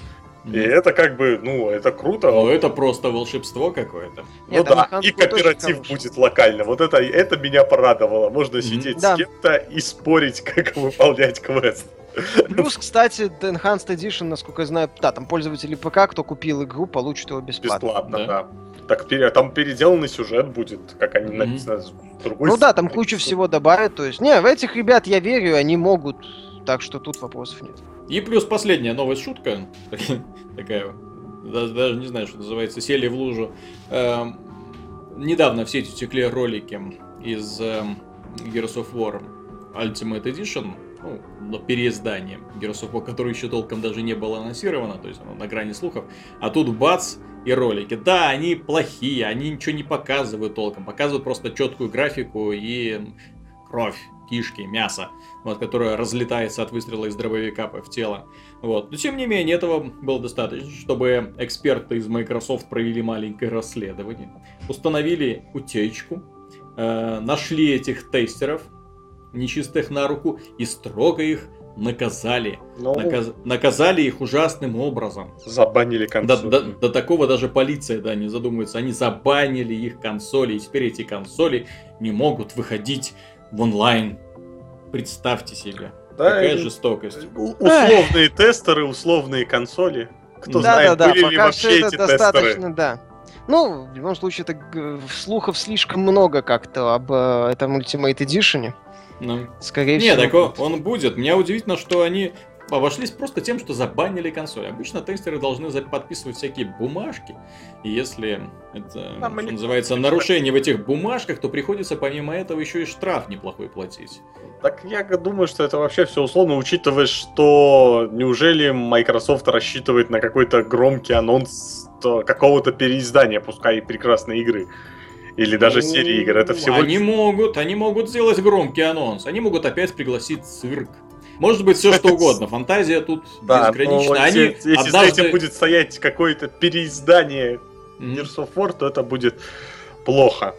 И это как бы, ну, это круто. Ну, это просто волшебство какое-то. Ну да, и кооператив будет локально. Вот это, это меня порадовало. Можно сидеть с кем-то и спорить, как выполнять квест. Плюс, кстати, Enhanced Edition, насколько я знаю, да, там пользователи ПК, кто купил игру, получат его бесплатно. Бесплатно, да. Так там переделанный сюжет будет, как они mm-hmm. написано с другой Ну да, там кучу всего добавят. То есть, не, в этих ребят я верю, они могут. Так что тут вопросов нет. И плюс последняя новая шутка. <laughs> Такая, даже не знаю, что называется, сели в лужу. Эм, недавно в сети текли ролики из эм, Gears of War Ultimate Edition, ну, на переиздание Gears of War, который еще толком даже не было анонсировано, то есть оно на грани слухов. А тут бац, и ролики. Да, они плохие, они ничего не показывают толком, показывают просто четкую графику и кровь, кишки, мясо, вот, которое разлетается от выстрела из дробовика в тело. Вот. Но тем не менее, этого было достаточно, чтобы эксперты из Microsoft провели маленькое расследование, установили утечку, э, нашли этих тестеров, нечистых на руку, и строго их наказали. Ну, Наказ- наказали их ужасным образом. забанили До, консоль. до- до такого даже полиция, да, не задумывается. Они забанили их консоли, и теперь эти консоли не могут выходить в онлайн. Представьте себе. Да, Какая и- жестокость. У- Условные тестеры, условные консоли. Кто да, знает, да, да, были ли пока вообще эти тестеры. достаточно, да. Ну, в любом случае, это слухов слишком много как-то об э, этом Ultimate Edition. Ну. Скорее Не, всего. так он, он будет. Меня удивительно, что они обошлись просто тем, что забанили консоль. Обычно тестеры должны подписывать всякие бумажки. И если это Там что называется нарушение в этих бумажках, то приходится помимо этого еще и штраф неплохой платить. Так я думаю, что это вообще все условно, учитывая, что неужели Microsoft рассчитывает на какой-то громкий анонс то какого-то переиздания, пускай и прекрасной игры. Или даже Ну, серии игр. Это всего Они могут, они могут сделать громкий анонс. Они могут опять пригласить цирк. Может быть, все что угодно. Фантазия тут Да, безгранична. но Они если, если за однажды... этим будет стоять какое-то переиздание. Gears of War, то это будет плохо.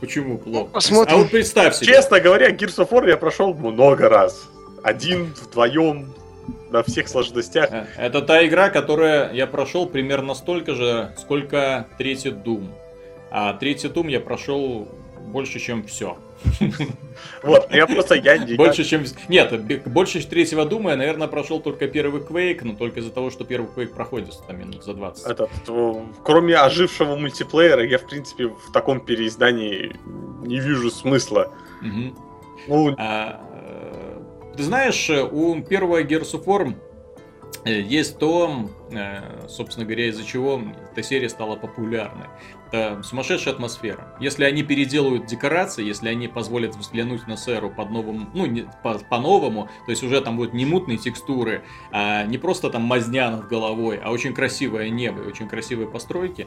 Почему плохо? посмотрим. А вот представь себе. Честно говоря, Gears of War я прошел много раз. Один, вдвоем, на всех сложностях. Э, Это та игра, которая я прошел примерно столько же, сколько третий Doom. А третий Doom я прошел больше, чем все. <laughs> Вот, я просто, я не... Больше, чем... Нет, больше третьего Дума я, наверное, прошел только первый Quake, но только из-за того, что первый Quake проходит там минут за 20. Этот, э, кроме ожившего мультиплеера, я, в принципе, в таком переиздании не вижу смысла. Ну, А, э, ты знаешь, у первого Gears of War есть то, э, собственно говоря, из-за чего эта серия стала популярной. Это сумасшедшая атмосфера. Если они переделают декорации, если они позволят взглянуть на Сэру под новым, ну, не, по- по-новому, то есть уже там будут не мутные текстуры, а не просто там мазня над головой, а очень красивое небо и очень красивые постройки,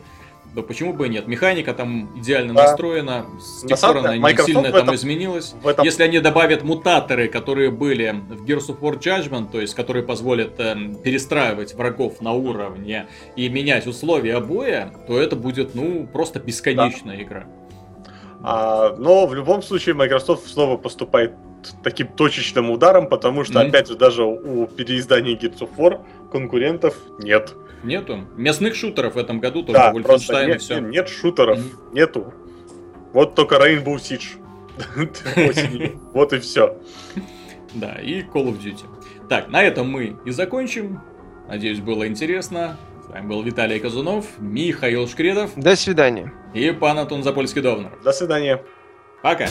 то почему бы и нет? Механика там идеально Да. настроена, с тех пор она деле, не Microsoft сильно там этом- изменилась. этом... Если они добавят мутаторы, которые были в Gears of War Judgment, то есть которые позволят эм, перестраивать врагов на уровне и менять условия боя, то это будет, ну, просто бесконечная игра. А, но в любом случае Microsoft снова поступает таким точечным ударом, потому что, Мгм. опять же, даже у переиздания Gears of War конкурентов нет. Нету. Местных шутеров в этом году только Да, просто Wolfenstein и нет, все. нет, нет шутеров, Мгм. нету. Вот только Rainbow Siege. <laughs> Вот и все. Да, и Call of Duty. Так, на этом мы и закончим. Надеюсь, было интересно. С вами был Виталий Казунов, Михаил Шкредов До свидания. и пан Антон Запольский-Довнер. До свидания. Пока!